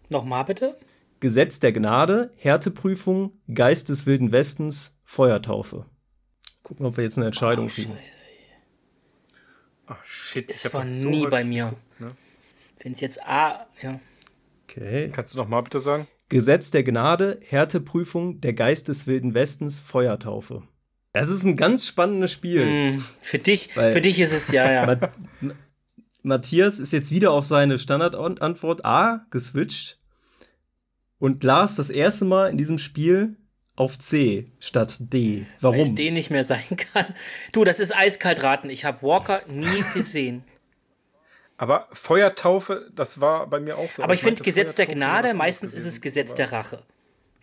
Nochmal bitte? Gesetz der Gnade, Härteprüfung, Geist des Wilden Westens, Feuertaufe. Gucken, ob wir jetzt eine Entscheidung oh, kriegen. Ach shit, es war so nie bei mir. Ne? Wenn es jetzt A, ja. Okay. Kannst du nochmal bitte sagen? Gesetz der Gnade, Härteprüfung, der Geist des Wilden Westens, Feuertaufe. Das ist ein ganz spannendes Spiel. Mm, für dich, für dich ist es ja, ja. Matthias ist jetzt wieder auf seine Standardantwort A geswitcht und Lars das erste Mal in diesem Spiel auf C statt D. Warum? Weil es D nicht mehr sein kann. Du, das ist eiskalt raten. Ich habe Walker nie gesehen. Aber Feuertaufe, das war bei mir auch so. Aber ich, ich finde Gesetz der Gnade, meistens ist es Gesetz der Rache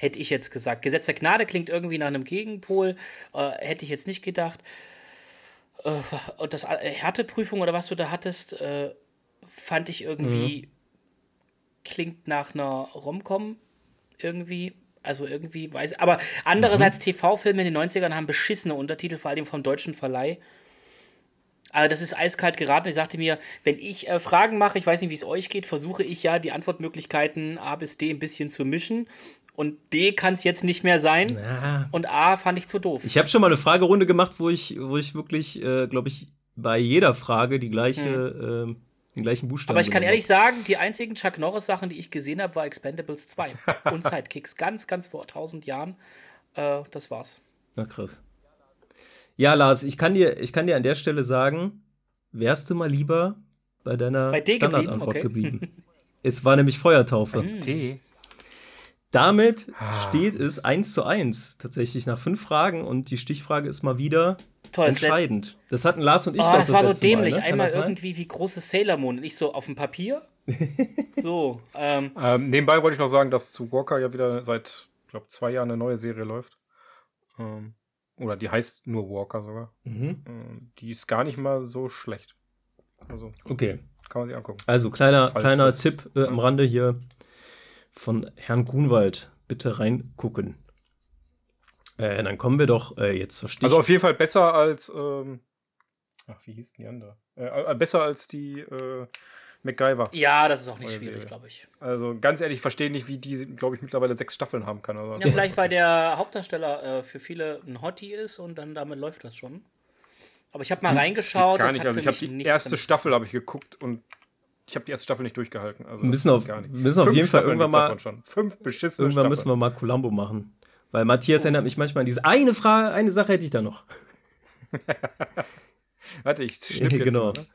hätte ich jetzt gesagt. Gesetz der Gnade klingt irgendwie nach einem Gegenpol, äh, hätte ich jetzt nicht gedacht. äh, und das äh, Härteprüfung oder was du da hattest, äh, fand ich irgendwie, mhm. klingt nach einer Romcom irgendwie. Also irgendwie weiß aber andererseits mhm. TV-Filme in den 90ern haben beschissene Untertitel, vor allem vom deutschen Verleih. Also das ist eiskalt geraten. Ich sagte mir, wenn ich äh, Fragen mache, ich weiß nicht, wie es euch geht, versuche ich ja die Antwortmöglichkeiten A bis D ein bisschen zu mischen. Und D kann es jetzt nicht mehr sein. Na. Und A fand ich zu doof. Ich habe schon mal eine Fragerunde gemacht, wo ich, wo ich wirklich, äh, glaube ich, bei jeder Frage die gleiche, hm. äh, den gleichen Buchstaben. Aber ich kann ehrlich sagen, die einzigen Chuck Norris-Sachen, die ich gesehen habe, war Expendables 2 und Sidekicks. Ganz, ganz vor 1000 Jahren. Äh, das war's. Na krass. Ja, Lars, ich kann dir, ich kann dir an der Stelle sagen, wärst du mal lieber bei deiner bei Standardantwort geblieben. Okay. geblieben. es war nämlich Feuertaufe. D. Damit ah, steht es 1 zu 1 tatsächlich nach fünf Fragen und die Stichfrage ist mal wieder Toll, entscheidend. Das hatten Lars und ich oh, Das war so dämlich. Mal, ne? Einmal irgendwie wie große Sailor Moon. Nicht so auf dem Papier. so. Ähm. Ähm, nebenbei wollte ich noch sagen, dass zu Walker ja wieder seit, glaube zwei Jahren eine neue Serie läuft. Ähm, oder die heißt nur Walker sogar. Mhm. Ähm, die ist gar nicht mal so schlecht. Also, okay. Kann man sich angucken. Also kleiner, kleiner Tipp äh, am Rande hier von Herrn Grunwald. Bitte reingucken. Äh, dann kommen wir doch äh, jetzt zur Stich. Also auf jeden Fall besser als, ähm, ach, wie hieß denn die andere? Äh, äh, besser als die äh, MacGyver. Ja, das ist auch nicht schwierig, glaube ich. Also ganz ehrlich, ich verstehe nicht, wie die, glaube ich, mittlerweile sechs Staffeln haben kann. Also. Ja, vielleicht weil der Hauptdarsteller äh, für viele ein Hottie ist und dann damit läuft das schon. Aber ich habe mal hm, reingeschaut. Gar nicht. Also ich habe die erste Staffel habe ich geguckt und ich habe die erste Staffel nicht durchgehalten. Also müssen auf, müssen auf jeden Fall irgendwann mal fünf beschissene Irgendwann Staffeln. müssen wir mal Columbo machen, weil Matthias oh. erinnert mich manchmal an diese eine Frage, eine Sache hätte ich da noch. Warte, ich schnipp jetzt genau. Mal, ne?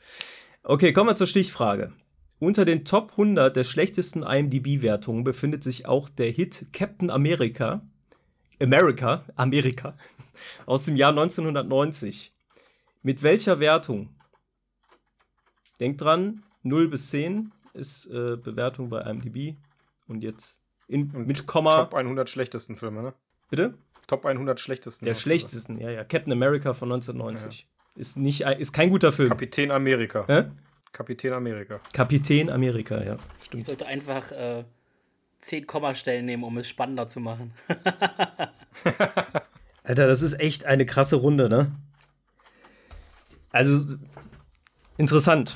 Okay, kommen wir zur Stichfrage. Unter den Top 100 der schlechtesten IMDb-Wertungen befindet sich auch der Hit Captain America, America, Amerika, aus dem Jahr 1990. Mit welcher Wertung? Denkt dran, 0 bis 10 ist äh, Bewertung bei IMDb. Und jetzt in, Und mit Komma. Top 100 schlechtesten Filme, ne? Bitte? Top 100 schlechtesten. Der schlechtesten, ja, ja. Captain America von 1990. Ja. Ist, nicht, ist kein guter Film. Kapitän Amerika. Hä? Kapitän Amerika. Kapitän Amerika, ja. Stimmt. Ich sollte einfach äh, 10 Kommastellen nehmen, um es spannender zu machen. Alter, das ist echt eine krasse Runde, ne? Also, interessant.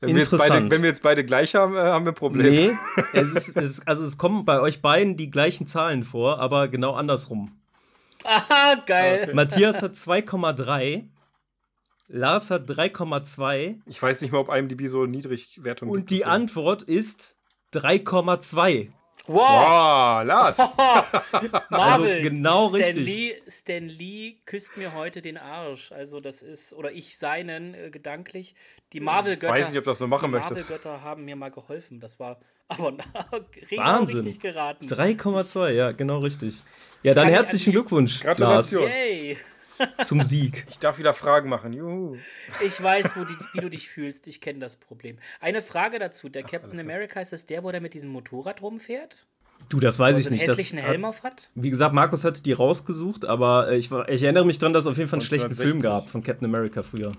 Wenn wir, beide, wenn wir, jetzt beide, gleich haben, äh, haben wir ein Problem. Nee, es ist, es, also es kommen bei euch beiden die gleichen Zahlen vor, aber genau andersrum. Aha, geil. Okay. Matthias hat 2,3 Lars hat 3,2. Ich weiß nicht mal, ob IMDb so niedrig Wertung Und gibt, die Antwort ist 3,2. Wow. wow, Lars. Marvel. Also genau Stan richtig. Lee, Stan Lee küsst mir heute den Arsch. Also das ist, oder ich seinen äh, gedanklich. Die Marvel-Götter. Ich weiß nicht, ob das so machen die möchtest. Marvel-Götter haben mir mal geholfen. Das war aber Wahnsinn. richtig geraten. 3,2, ja, genau richtig. Ja, ich dann herzlichen Glückwunsch. Gratulation. Lars. Yay zum Sieg. Ich darf wieder Fragen machen. Juhu. Ich weiß, die, wie du dich fühlst. Ich kenne das Problem. Eine Frage dazu. Der Ach, Captain America, ist das der, wo der mit diesem Motorrad rumfährt? Du, das weiß ich so nicht. Einen hässlichen das Helm auf hat? Wie gesagt, Markus hat die rausgesucht, aber äh, ich, ich erinnere mich daran, dass es auf jeden Fall einen schlechten Film gab von Captain America früher.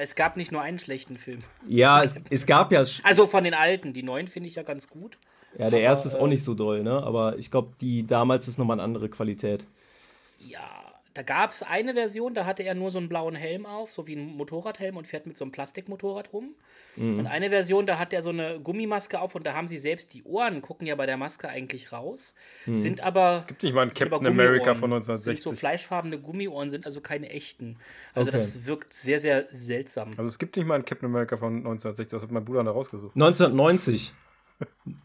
Es gab nicht nur einen schlechten Film. Ja, es, es gab ja. Also von den alten. Die neuen finde ich ja ganz gut. Ja, der aber, erste ist auch nicht so doll, ne? Aber ich glaube, die damals ist nochmal eine andere Qualität. Ja, da gab es eine Version, da hatte er nur so einen blauen Helm auf, so wie ein Motorradhelm und fährt mit so einem Plastikmotorrad rum. Mhm. Und eine Version, da hat er so eine Gummimaske auf und da haben sie selbst die Ohren, gucken ja bei der Maske eigentlich raus, mhm. sind aber. Es gibt nicht mal einen Captain America von 1960. Sind so fleischfarbene Gummiohren sind also keine echten. Also okay. das wirkt sehr, sehr seltsam. Also es gibt nicht mal einen Captain America von 1960, das hat mein Bruder da rausgesucht. 1990.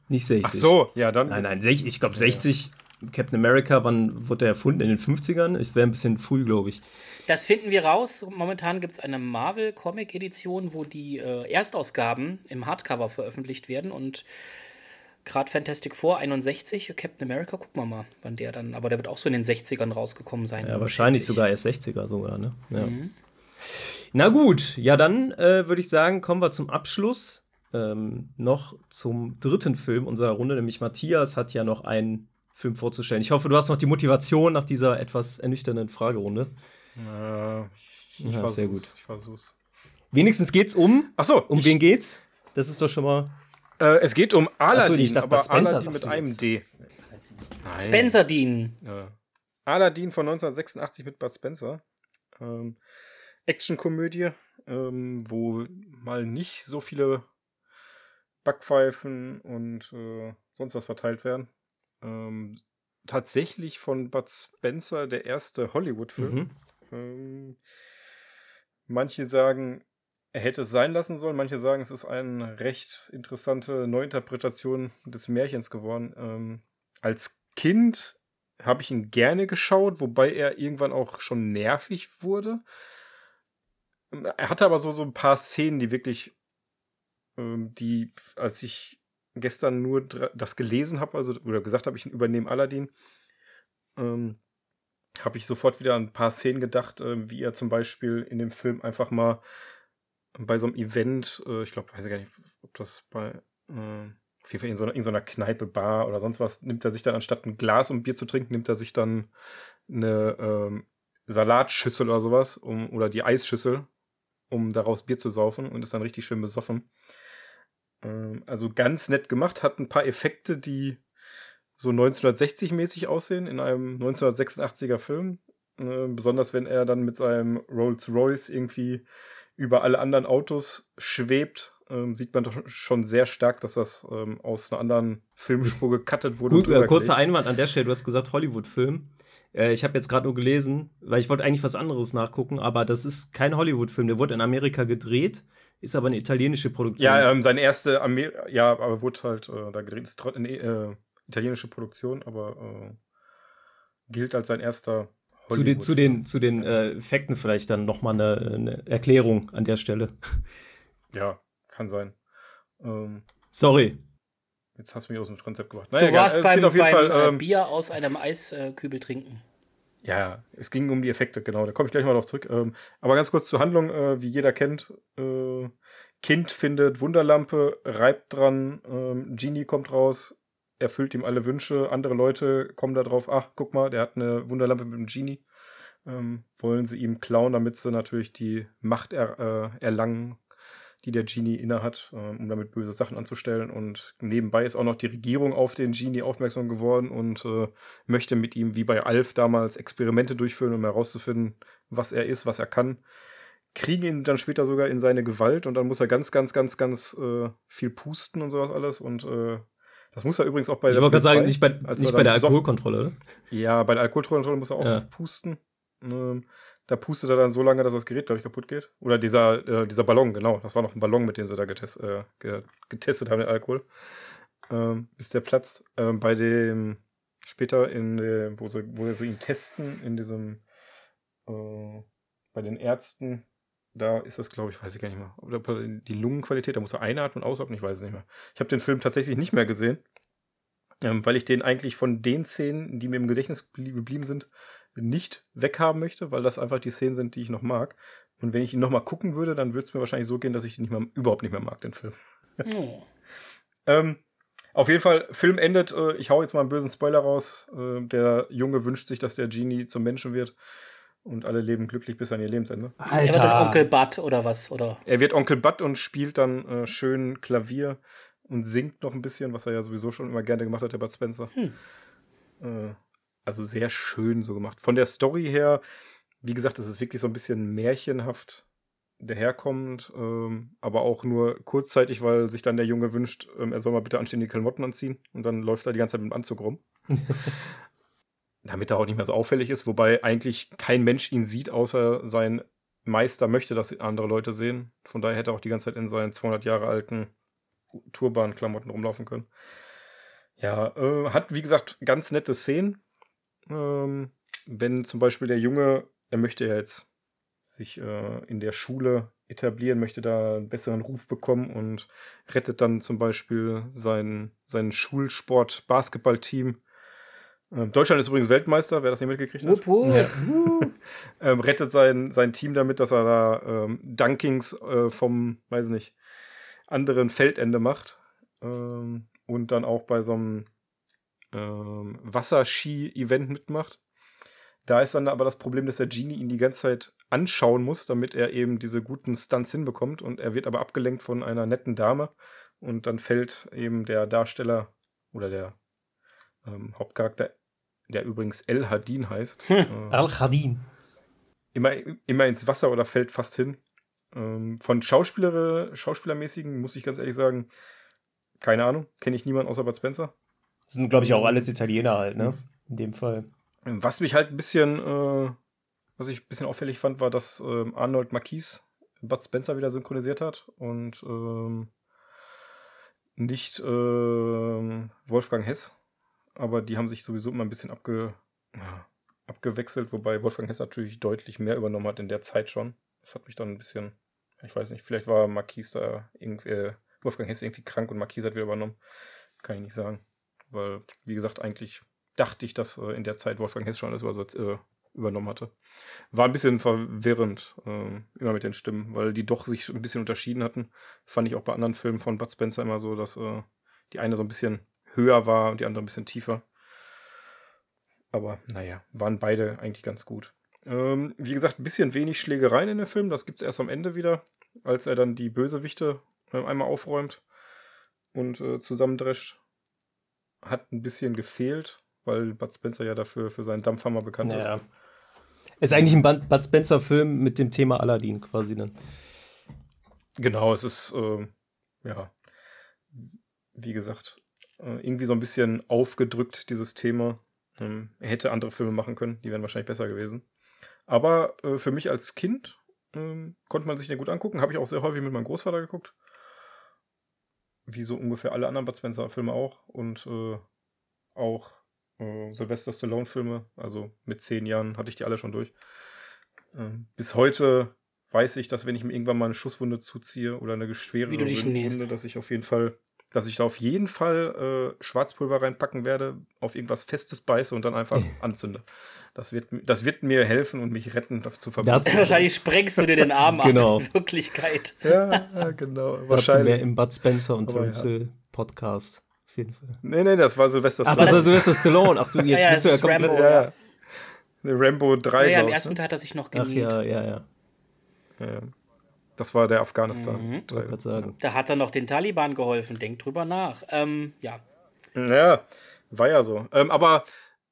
nicht 60. Ach so, ja, dann. Nein, nein, ich glaube 60. Ja. Captain America, wann wurde er erfunden? In den 50ern? Es wäre ein bisschen früh, glaube ich. Das finden wir raus. Momentan gibt es eine Marvel-Comic-Edition, wo die äh, Erstausgaben im Hardcover veröffentlicht werden und gerade Fantastic Four 61, Captain America, gucken wir mal, wann der dann, aber der wird auch so in den 60ern rausgekommen sein. Ja, wahrscheinlich sogar erst 60er sogar, ne? Ja. Mhm. Na gut, ja, dann äh, würde ich sagen, kommen wir zum Abschluss. Ähm, noch zum dritten Film unserer Runde, nämlich Matthias hat ja noch einen Film vorzustellen. Ich hoffe, du hast noch die Motivation nach dieser etwas ernüchternden Fragerunde. Äh, Ich, ich ja, sehr gut. Ich versuch's. Wenigstens geht's um. Ach so. Um wen geht's? Das ist doch schon mal. Äh, es geht um Aladdin, so, aber Aladdin mit einem D. Nein. Spencer Dean. Ja. Aladdin von 1986 mit Bud Spencer. Ähm, Actionkomödie, ähm, wo mal nicht so viele Backpfeifen und äh, sonst was verteilt werden. Ähm, tatsächlich von Bud Spencer der erste Hollywood-Film. Mhm. Ähm, manche sagen, er hätte es sein lassen sollen. Manche sagen, es ist eine recht interessante Neuinterpretation des Märchens geworden. Ähm, als Kind habe ich ihn gerne geschaut, wobei er irgendwann auch schon nervig wurde. Er hatte aber so, so ein paar Szenen, die wirklich, ähm, die, als ich gestern nur das gelesen habe, also oder gesagt habe, ich übernehme Aladdin, ähm, habe ich sofort wieder an ein paar Szenen gedacht, äh, wie er zum Beispiel in dem Film einfach mal bei so einem Event, äh, ich glaube, weiß ich gar nicht, ob das bei äh, auf jeden Fall in so, einer, in so einer Kneipe, Bar oder sonst was, nimmt er sich dann anstatt ein Glas, um Bier zu trinken, nimmt er sich dann eine ähm, Salatschüssel oder sowas um, oder die Eisschüssel, um daraus Bier zu saufen und ist dann richtig schön besoffen. Ähm, also ganz nett gemacht, hat ein paar Effekte, die so 1960-mäßig aussehen in einem 1986er Film. Äh, besonders wenn er dann mit seinem Rolls-Royce irgendwie über alle anderen Autos schwebt, ähm, sieht man doch schon sehr stark, dass das ähm, aus einer anderen Filmspur gecuttet wurde. Gut, äh, kurzer Einwand an der Stelle, du hast gesagt Hollywood-Film. Äh, ich habe jetzt gerade nur gelesen, weil ich wollte eigentlich was anderes nachgucken, aber das ist kein Hollywood-Film, der wurde in Amerika gedreht, ist aber eine italienische Produktion. Ja, ähm, seine erste, Amer ja, aber wurde halt äh, da gedreht, ist eine äh, italienische Produktion, aber äh, gilt als sein erster zu den, zu den, zu den äh, Effekten vielleicht dann nochmal eine, eine Erklärung an der Stelle. Ja, kann sein. Ähm, Sorry. Jetzt hast du mich aus dem Konzept gebracht. Naja, du warst beim, beim Fall, äh, ähm, Bier aus einem Eiskübel trinken. Ja, es ging um die Effekte, genau. Da komme ich gleich mal drauf zurück. Ähm, aber ganz kurz zur Handlung, äh, wie jeder kennt. Äh, kind findet Wunderlampe, reibt dran, ähm, Genie kommt raus, erfüllt ihm alle Wünsche. Andere Leute kommen da drauf, ach, guck mal, der hat eine Wunderlampe mit einem Genie. Ähm, wollen sie ihm klauen, damit sie natürlich die Macht er, äh, erlangen, die der Genie innehat, äh, um damit böse Sachen anzustellen. Und nebenbei ist auch noch die Regierung auf den Genie aufmerksam geworden und äh, möchte mit ihm, wie bei Alf damals, Experimente durchführen, um herauszufinden, was er ist, was er kann. Kriegen ihn dann später sogar in seine Gewalt und dann muss er ganz, ganz, ganz, ganz äh, viel pusten und sowas alles und äh, das muss er übrigens auch bei ich der Ich wollte gerade sagen, nicht bei, nicht bei der Alkoholkontrolle, oder? Ja, bei der Alkoholkontrolle muss er auch ja. pusten. Ähm, da pustet er dann so lange, dass das Gerät, glaube ich, kaputt geht. Oder dieser, äh, dieser Ballon, genau. Das war noch ein Ballon, mit dem sie da getest, äh, getestet haben, den Alkohol. Ähm, bis der platzt. Ähm, bei dem, später in dem, wo sie, wo sie ihn testen, in diesem, äh, bei den Ärzten, da ist das, glaube ich, weiß ich gar nicht mehr. Die Lungenqualität, da muss er einatmen und ausatmen, ich weiß es nicht mehr. Ich habe den Film tatsächlich nicht mehr gesehen, ähm, weil ich den eigentlich von den Szenen, die mir im Gedächtnis geblieben sind, nicht weghaben möchte, weil das einfach die Szenen sind, die ich noch mag. Und wenn ich ihn noch mal gucken würde, dann würde es mir wahrscheinlich so gehen, dass ich ihn nicht mehr, überhaupt nicht mehr mag, den Film. Oh. ähm, auf jeden Fall, Film endet, äh, ich hau jetzt mal einen bösen Spoiler raus. Äh, der Junge wünscht sich, dass der Genie zum Menschen wird und alle leben glücklich bis an ihr Lebensende. Alter. Er wird dann Onkel Bud oder was? Oder? Er wird Onkel Bud und spielt dann äh, schön Klavier und singt noch ein bisschen, was er ja sowieso schon immer gerne gemacht hat, der Bud Spencer. Hm. Äh, also sehr schön so gemacht. Von der Story her, wie gesagt, es ist wirklich so ein bisschen märchenhaft daherkommend, ähm, aber auch nur kurzzeitig, weil sich dann der Junge wünscht, ähm, er soll mal bitte anständige Klamotten anziehen und dann läuft er die ganze Zeit mit dem Anzug rum. damit er auch nicht mehr so auffällig ist, wobei eigentlich kein Mensch ihn sieht, außer sein Meister möchte, dass andere Leute sehen. Von daher hätte er auch die ganze Zeit in seinen 200 Jahre alten Turban-Klamotten rumlaufen können. Ja, äh, hat wie gesagt ganz nette Szenen. Ähm, wenn zum Beispiel der Junge, er möchte ja jetzt sich äh, in der Schule etablieren, möchte da einen besseren Ruf bekommen und rettet dann zum Beispiel sein, sein Schulsport-Basketballteam ähm, Deutschland ist übrigens Weltmeister, wer das nicht mitgekriegt hat. Wupp, ähm, rettet sein, sein Team damit, dass er da ähm, Dunkings äh, vom, weiß nicht, anderen Feldende macht. Ähm, und dann auch bei so einem ähm, Wasserski-Event mitmacht. Da ist dann aber das Problem, dass der Genie ihn die ganze Zeit anschauen muss, damit er eben diese guten Stunts hinbekommt. Und er wird aber abgelenkt von einer netten Dame. Und dann fällt eben der Darsteller oder der ähm, Hauptcharakter, der übrigens El Hadin heißt. äh, Al-Hadin. Immer, immer ins Wasser oder fällt fast hin. Ähm, von Schauspieler, Schauspielermäßigen muss ich ganz ehrlich sagen, keine Ahnung, kenne ich niemanden außer Bud Spencer. Das sind, glaube ich, auch alles Italiener halt, ne? In dem Fall. Was mich halt ein bisschen, äh, was ich ein bisschen auffällig fand, war, dass ähm, Arnold Marquis Bud Spencer wieder synchronisiert hat und ähm, nicht ähm, Wolfgang Hess. Aber die haben sich sowieso immer ein bisschen abge, abgewechselt, wobei Wolfgang Hess natürlich deutlich mehr übernommen hat in der Zeit schon. Das hat mich dann ein bisschen, ich weiß nicht, vielleicht war Marquis da irgendwie, äh, Wolfgang Hess irgendwie krank und Marquis hat wieder übernommen. Kann ich nicht sagen. Weil, wie gesagt, eigentlich dachte ich, dass äh, in der Zeit Wolfgang Hess schon alles übersetzt, äh, übernommen hatte. War ein bisschen verwirrend, äh, immer mit den Stimmen, weil die doch sich ein bisschen unterschieden hatten. Fand ich auch bei anderen Filmen von Bud Spencer immer so, dass äh, die eine so ein bisschen höher war und die andere ein bisschen tiefer. Aber naja, waren beide eigentlich ganz gut. Ähm, wie gesagt, ein bisschen wenig Schlägereien in dem Film. Das gibt es erst am Ende wieder, als er dann die Bösewichte äh, einmal aufräumt und äh, zusammendrescht. Hat ein bisschen gefehlt, weil Bud Spencer ja dafür für seinen Dampfhammer bekannt ja. ist. Ist eigentlich ein Bud Spencer-Film mit dem Thema Aladdin quasi dann. Genau, es ist, äh, ja, wie gesagt, äh, irgendwie so ein bisschen aufgedrückt, dieses Thema. Ähm, er hätte andere Filme machen können, die wären wahrscheinlich besser gewesen. Aber äh, für mich als Kind ähm, konnte man sich den gut angucken. Habe ich auch sehr häufig mit meinem Großvater geguckt. Wie so ungefähr alle anderen Bud Spencer-Filme auch. Und äh, auch äh, Sylvester Stallone-Filme. Also mit zehn Jahren hatte ich die alle schon durch. Ähm, bis heute weiß ich, dass wenn ich mir irgendwann mal eine Schusswunde zuziehe oder eine schwere Wunde, dass ich auf jeden Fall dass ich da auf jeden Fall äh, Schwarzpulver reinpacken werde, auf irgendwas Festes beiße und dann einfach anzünde. Das wird, das wird mir helfen und mich retten, das zu verbinden. Wahrscheinlich sprengst du dir den Arm genau. ab in Wirklichkeit. Ja, genau. Wahrscheinlich. mehr im Bud Spencer und Terence ja. Podcast. Auf jeden Fall. Nee, nee, das war Sylvester Stallone. Ach, das war Sylvester Stallone. Ach du, jetzt ja, ja, bist du ja komplett. Rambo, ja, ja. Rambo 3. Ja, ja im ersten ne? Teil hat er sich noch geniet. Ach ja, ja, ja. ja. Das war der Afghanistan. Mhm. Sagen. Da hat er noch den Taliban geholfen. Denkt drüber nach. Ähm, ja. Ja, war ja so. Ähm, aber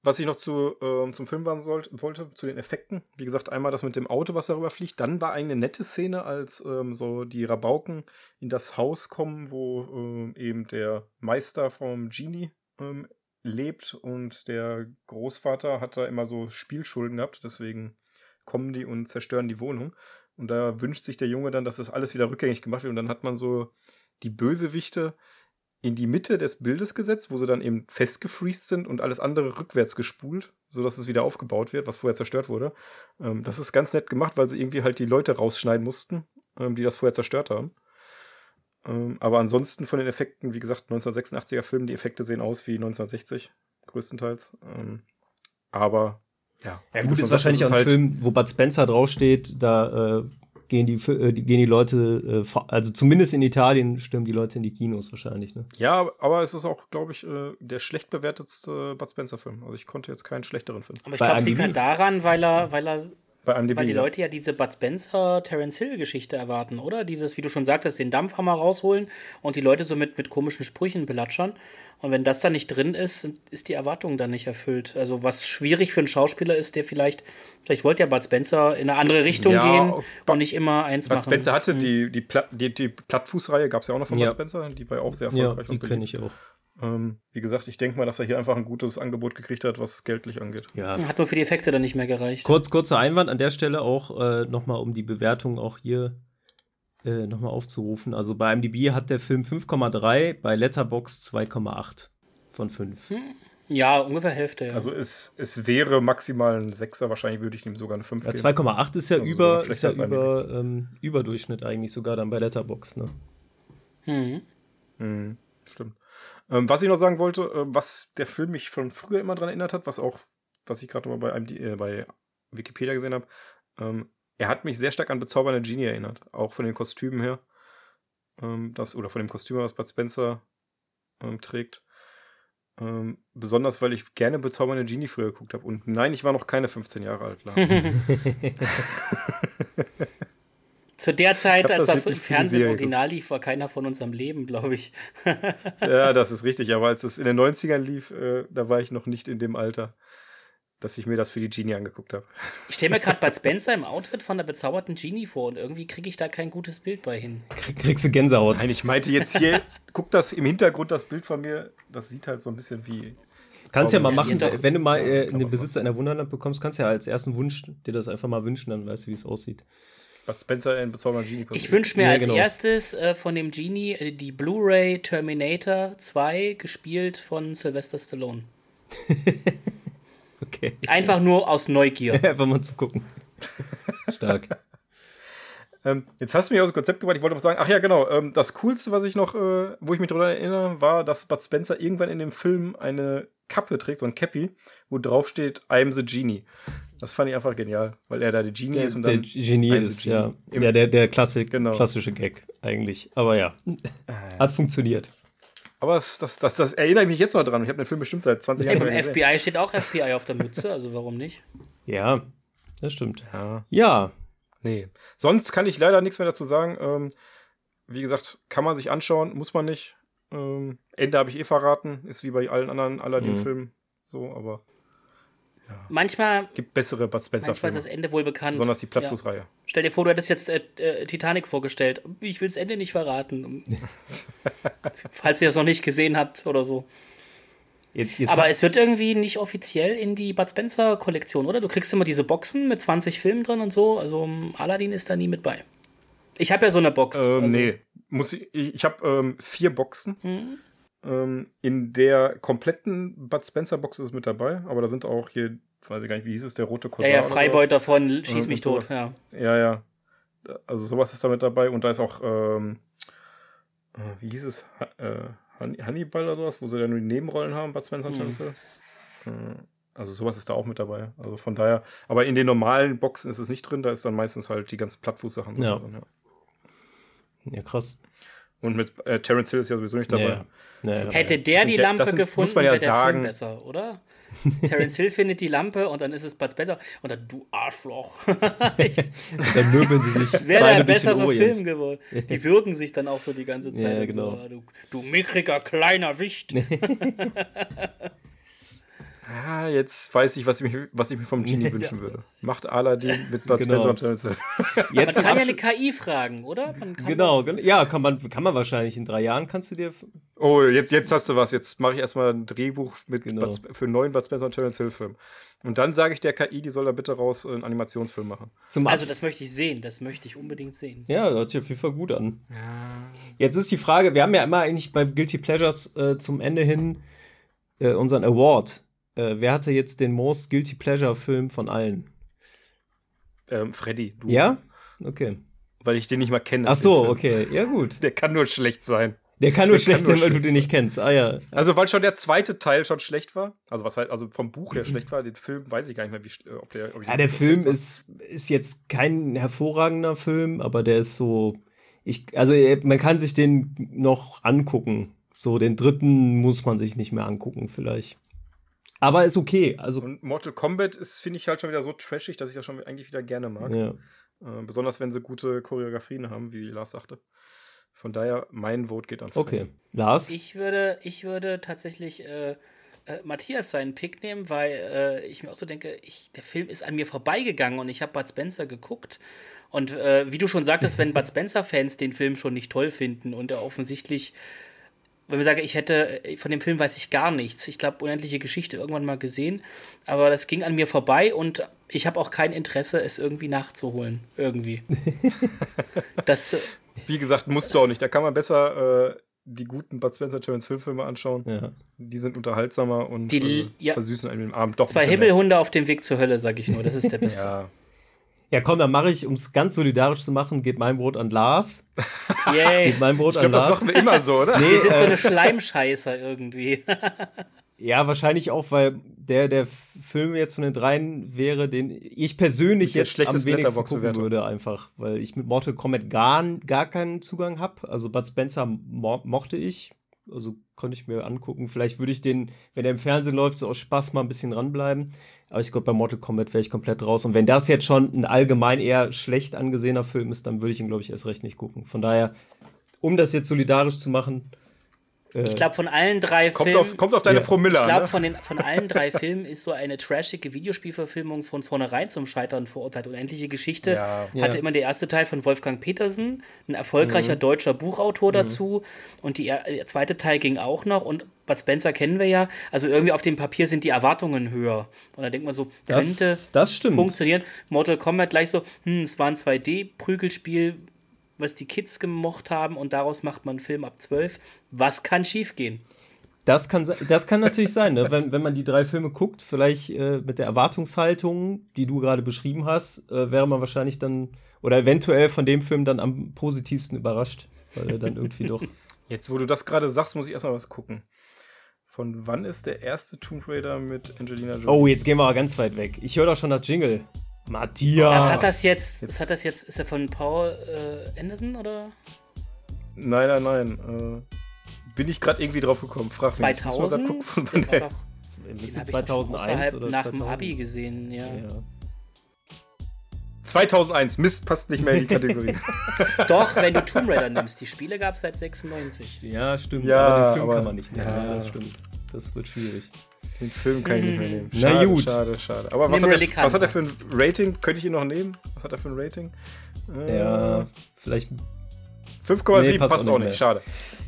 was ich noch zu, ähm, zum Film warten sollte, wollte, zu den Effekten. Wie gesagt, einmal das mit dem Auto, was darüber fliegt. Dann war eine nette Szene, als ähm, so die Rabauken in das Haus kommen, wo ähm, eben der Meister vom Genie ähm, lebt und der Großvater hat da immer so Spielschulden gehabt. Deswegen kommen die und zerstören die Wohnung. Und da wünscht sich der Junge dann, dass das alles wieder rückgängig gemacht wird. Und dann hat man so die Bösewichte in die Mitte des Bildes gesetzt, wo sie dann eben festgefriest sind und alles andere rückwärts gespult, sodass es wieder aufgebaut wird, was vorher zerstört wurde. Ähm, das ist ganz nett gemacht, weil sie irgendwie halt die Leute rausschneiden mussten, ähm, die das vorher zerstört haben. Ähm, aber ansonsten von den Effekten, wie gesagt, 1986er Film, die Effekte sehen aus wie 1960, größtenteils. Ähm, aber ja, ja gut, ist wahrscheinlich auch ein halt Film, wo Bud Spencer draufsteht, da äh, gehen, die, äh, gehen die Leute, äh, also zumindest in Italien stürmen die Leute in die Kinos wahrscheinlich. Ne? Ja, aber es ist auch, glaube ich, äh, der schlecht bewertetste Bud Spencer-Film. Also ich konnte jetzt keinen schlechteren finden. Aber ich glaube, es liegt halt daran, weil er, weil er bei IMDb, Weil die Leute ja diese Bud Spencer, Terence Hill Geschichte erwarten, oder? Dieses, wie du schon sagtest, den Dampfhammer rausholen und die Leute so mit, mit komischen Sprüchen belatschern. Und wenn das da nicht drin ist, ist die Erwartung dann nicht erfüllt. Also was schwierig für einen Schauspieler ist, der vielleicht, vielleicht wollte ja Bud Spencer in eine andere Richtung ja, gehen und nicht immer eins Bud machen. Bud Spencer hatte mhm. die, die, Platt, die, die Plattfußreihe, gab es ja auch noch von ja. Bud Spencer, die war ja auch sehr erfolgreich. Ja, die kenne ich auch. Ähm, wie gesagt, ich denke mal, dass er hier einfach ein gutes Angebot gekriegt hat, was es geldlich angeht. Ja. Hat nur für die Effekte dann nicht mehr gereicht. Kurz, kurzer Einwand an der Stelle auch äh, nochmal, um die Bewertung auch hier äh, nochmal aufzurufen. Also bei MDB hat der Film 5,3, bei Letterbox 2,8 von 5. Hm. Ja, ungefähr Hälfte. Ja. Also es, es wäre maximal ein Sechser, wahrscheinlich würde ich ihm sogar eine 5 ja, 2,8 ist ja also über, ist ja über ähm, Überdurchschnitt eigentlich sogar dann bei Letterbox, ne? Hm. Hm, stimmt. Ähm, was ich noch sagen wollte, äh, was der Film mich von früher immer dran erinnert hat, was auch, was ich gerade mal bei, äh, bei Wikipedia gesehen habe, ähm, er hat mich sehr stark an Bezaubernde Genie erinnert, auch von den Kostümen her. Ähm, das, oder von dem Kostüm, was Bud Spencer ähm, trägt. Ähm, besonders, weil ich gerne bezaubernde Genie früher geguckt habe. Und nein, ich war noch keine 15 Jahre alt. Zu der Zeit, als das, das im Fernsehen original lief, war keiner von uns am Leben, glaube ich. ja, das ist richtig. Aber als es in den 90ern lief, äh, da war ich noch nicht in dem Alter dass ich mir das für die Genie angeguckt habe. Ich stelle mir gerade Bud Spencer im Outfit von der bezauberten Genie vor und irgendwie kriege ich da kein gutes Bild bei hin. kriegst du Gänsehaut. Nein, ich meinte jetzt hier, guck das im Hintergrund, das Bild von mir, das sieht halt so ein bisschen wie. Kannst ja mal machen, wenn du mal äh, den Besitzer einer Wunderland bekommst, kannst du ja als ersten Wunsch dir das einfach mal wünschen, dann weißt du, wie es aussieht. Bud Spencer in bezaubernden Genie. Ich wünsche mir ja, als genau. erstes äh, von dem Genie äh, die Blu-ray Terminator 2, gespielt von Sylvester Stallone. Okay. Einfach nur aus Neugier. Einfach mal zu gucken. Stark. ähm, jetzt hast du mich aus dem Konzept gebracht. Ich wollte was sagen. Ach ja, genau. Ähm, das Coolste, was ich noch, äh, wo ich mich daran erinnere, war, dass Bud Spencer irgendwann in dem Film eine Kappe trägt, so ein Cappy, wo drauf steht, I'm the Genie. Das fand ich einfach genial, weil er da der Genie der, ist und dann. Der Genie ist, Genie. ja. Ja, der, der Klassik, genau. klassische Gag eigentlich. Aber ja, ah, hat funktioniert. Aber das, das, das, das erinnere ich mich jetzt noch dran. Ich habe den Film bestimmt seit 20 Jahren. Beim FBI steht auch FBI auf der Mütze, also warum nicht? Ja, das stimmt. Ja. ja. Nee. Sonst kann ich leider nichts mehr dazu sagen. Ähm, wie gesagt, kann man sich anschauen, muss man nicht. Ähm, Ende habe ich eh verraten. Ist wie bei allen anderen Aladdin-Filmen mhm. so, aber. Manchmal. Gibt bessere Bud Spencer. Manchmal ist das Ende wohl bekannt. Besonders die Plattfußreihe. Ja. Stell dir vor, du hättest jetzt äh, äh, Titanic vorgestellt. Ich will das Ende nicht verraten. Falls ihr das noch nicht gesehen habt oder so. Jetzt, jetzt Aber es wird irgendwie nicht offiziell in die Bud Spencer Kollektion, oder? Du kriegst immer diese Boxen mit 20 Filmen drin und so. Also Aladdin ist da nie mit bei. Ich habe ja so eine Box. Ähm, also. Nee, muss ich. Ich habe ähm, vier Boxen. Mhm. Ähm, in der kompletten Bud Spencer Box ist es mit dabei, aber da sind auch hier, weiß ich gar nicht, wie hieß es, der rote Cousin. Ja, ja, Freibeuter von Schieß mich tot, ja. Ja, ja. Also sowas ist da mit dabei und da ist auch, ähm, äh, wie hieß es, äh, Hannibal oder sowas, wo sie dann nur die Nebenrollen haben, Bud Spencer und mhm. Also sowas ist da auch mit dabei. Also von daher, aber in den normalen Boxen ist es nicht drin, da ist dann meistens halt die ganzen Plattfußsachen ja. drin. Ja. ja, krass. Und mit äh, Terence Hill ist ja sowieso nicht dabei. Ja, ja. Ja, Hätte der die Lampe sind, gefunden, muss man ja sagen. besser, oder? Terence Hill findet die Lampe und dann ist es Bud Spencer und dann du Arschloch. dann möbeln sie sich. Das wäre der bessere Film geworden. Die würgen sich dann auch so die ganze Zeit. Ja, genau. So, du, du mickriger kleiner Wicht. Ah, jetzt weiß ich, was ich, mich, was ich mir vom Genie wünschen würde. Macht Aladdin mit Bud genau. Spencer Jetzt man kann ja eine KI fragen, oder? genau, ja, kann man, kann man wahrscheinlich. In drei Jahren kannst du dir. Oh, jetzt, jetzt hast du was. Jetzt mache ich erstmal ein Drehbuch mit genau. Für einen neuen Bud Spencer und Terence Hill Film. Und dann sage ich der KI, die soll da bitte raus einen Animationsfilm machen. Zum also, das möchte ich sehen. Das möchte ich unbedingt sehen. Ja, hört sich auf jeden Fall gut an. Ja. Jetzt ist die Frage: Wir haben ja immer eigentlich bei Guilty Pleasures äh, zum Ende hin äh, unseren Award äh, wer hatte jetzt den Most Guilty Pleasure Film von allen? Ähm, Freddy. Du. Ja? Okay. Weil ich den nicht mal kenne. Ach so, okay. Ja, gut. Der kann nur schlecht sein. Der kann nur der schlecht kann sein, weil du den nicht kennst. Ah ja. Also weil schon der zweite Teil schon schlecht war. Also was halt, also vom Buch her schlecht war. Den Film weiß ich gar nicht mehr, wie, ob der. Ob ja, der Film ist ist jetzt kein hervorragender Film, aber der ist so. Ich, also man kann sich den noch angucken. So den dritten muss man sich nicht mehr angucken vielleicht. Aber ist okay. Also und Mortal Kombat ist, finde ich, halt schon wieder so trashig, dass ich das schon eigentlich wieder gerne mag. Ja. Äh, besonders wenn sie gute Choreografien haben, wie Lars sagte. Von daher, mein Vote geht an Film. Okay. Lars? Ich würde, ich würde tatsächlich äh, äh, Matthias seinen Pick nehmen, weil äh, ich mir auch so denke, ich, der Film ist an mir vorbeigegangen und ich habe Bud Spencer geguckt. Und äh, wie du schon sagtest, wenn Bud Spencer-Fans den Film schon nicht toll finden und er offensichtlich wenn wir sagen, ich hätte, von dem Film weiß ich gar nichts. Ich glaube, unendliche Geschichte irgendwann mal gesehen, aber das ging an mir vorbei und ich habe auch kein Interesse, es irgendwie nachzuholen. Irgendwie. das. Äh, Wie gesagt, musst du auch nicht. Da kann man besser äh, die guten Bud Spencer Terence Hill Filme anschauen. Ja. Die sind unterhaltsamer und die, äh, ja. versüßen einem den Abend doch. Zwei Himmelhunde mehr. auf dem Weg zur Hölle, sag ich nur. Das ist der beste. ja. Ja, komm, dann mache ich, um es ganz solidarisch zu machen, geht mein Brot an Lars. Yay. Geht mein Brot ich glaub, an Lars. Das machen wir immer so, oder? Nee, wir sind äh, so eine Schleimscheißer irgendwie. ja, wahrscheinlich auch, weil der, der Film jetzt von den dreien wäre, den ich persönlich jetzt am wenigsten gucken würde, einfach. Weil ich mit Mortal Kombat gar, gar keinen Zugang habe. Also Bud Spencer mo mochte ich. Also konnte ich mir angucken. Vielleicht würde ich den, wenn der im Fernsehen läuft, so aus Spaß mal ein bisschen ranbleiben. Aber ich glaube, bei Mortal Kombat wäre ich komplett raus. Und wenn das jetzt schon ein allgemein eher schlecht angesehener Film ist, dann würde ich ihn, glaube ich, erst recht nicht gucken. Von daher, um das jetzt solidarisch zu machen, ich äh, glaube, von allen drei kommt Filmen. Auf, kommt auf deine ja. Promille Ich glaube, ne? von, von allen drei Filmen ist so eine trashige Videospielverfilmung von vornherein zum Scheitern verurteilt. Unendliche Geschichte ja. hatte ja. immer der erste Teil von Wolfgang Petersen, ein erfolgreicher mhm. deutscher Buchautor mhm. dazu. Und die, der zweite Teil ging auch noch. Und Bud Spencer kennen wir ja. Also irgendwie auf dem Papier sind die Erwartungen höher. Und da denkt man so, könnte das, das funktionieren. Mortal Kombat gleich so, hm, es war ein 2D-Prügelspiel was die Kids gemocht haben und daraus macht man einen Film ab 12. Was kann schiefgehen? Das kann, das kann natürlich sein, ne? wenn, wenn man die drei Filme guckt, vielleicht äh, mit der Erwartungshaltung, die du gerade beschrieben hast, äh, wäre man wahrscheinlich dann oder eventuell von dem Film dann am positivsten überrascht, weil er dann irgendwie doch. Jetzt, wo du das gerade sagst, muss ich erstmal was gucken. Von wann ist der erste Tomb Raider mit Angelina Jolie? Oh, jetzt gehen wir aber ganz weit weg. Ich höre doch schon das Jingle. Matthias. Was hat das jetzt? Was hat das jetzt? Ist er von Paul äh, Anderson oder? Nein, nein, nein. Äh, bin ich gerade irgendwie drauf gekommen? Frag 2000? mich. 2000? Gucken, von Ein bisschen 2001 oder nach 2000? dem Abi gesehen, ja. ja. 2001, Mist, passt nicht mehr in die Kategorie. Doch, wenn du Tomb Raider nimmst. Die Spiele gab es seit 96. Ja, stimmt. Ja, aber den Film aber, kann man nicht nehmen. Ja, ja, das stimmt. Das wird schwierig. Den Film kann ich nicht mehr nehmen. Schade, Na gut. Schade, schade. Aber was hat, er, was hat, er, für ein Rating? Könnte ich ihn noch nehmen? Was hat er für ein Rating? Äh, ja, vielleicht. 5,7 nee, passt, passt, auch nicht. nicht. Schade.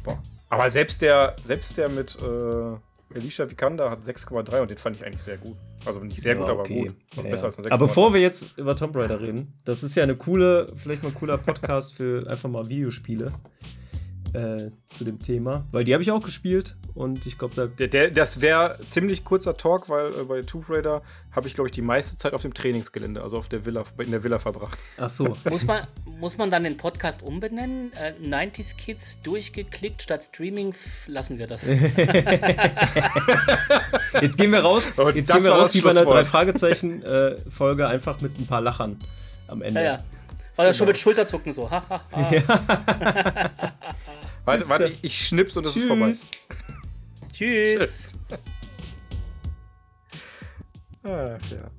Boah. Aber selbst der, selbst der mit äh, Alicia Vikander hat 6,3 und den fand ich eigentlich sehr gut. Also nicht sehr ja, gut, aber gut. Ja, besser ja. als ein Aber bevor wir jetzt über Tomb Raider reden, das ist ja eine coole, vielleicht mal ein cooler Podcast für einfach mal Videospiele äh, zu dem Thema, weil die habe ich auch gespielt und ich glaube, da. Der, der, das wäre ziemlich kurzer Talk, weil äh, bei Tomb Raider habe ich, glaube ich, die meiste Zeit auf dem Trainingsgelände, also auf der Villa, in der Villa verbracht. Ach so. muss, man, muss man dann den Podcast umbenennen? Äh, 90s Kids durchgeklickt statt Streaming? Lassen wir das. jetzt gehen wir raus. Und jetzt gehen wir raus wie bei einer drei Fragezeichen äh, Folge einfach mit ein paar Lachern am Ende. Ja, ja. Oder genau. schon mit Schulterzucken so. Ha, ha, ha. Ja. warte, warte, ich, ich schnips und es ist vorbei. Tschüss. Tschüss. Ach ja.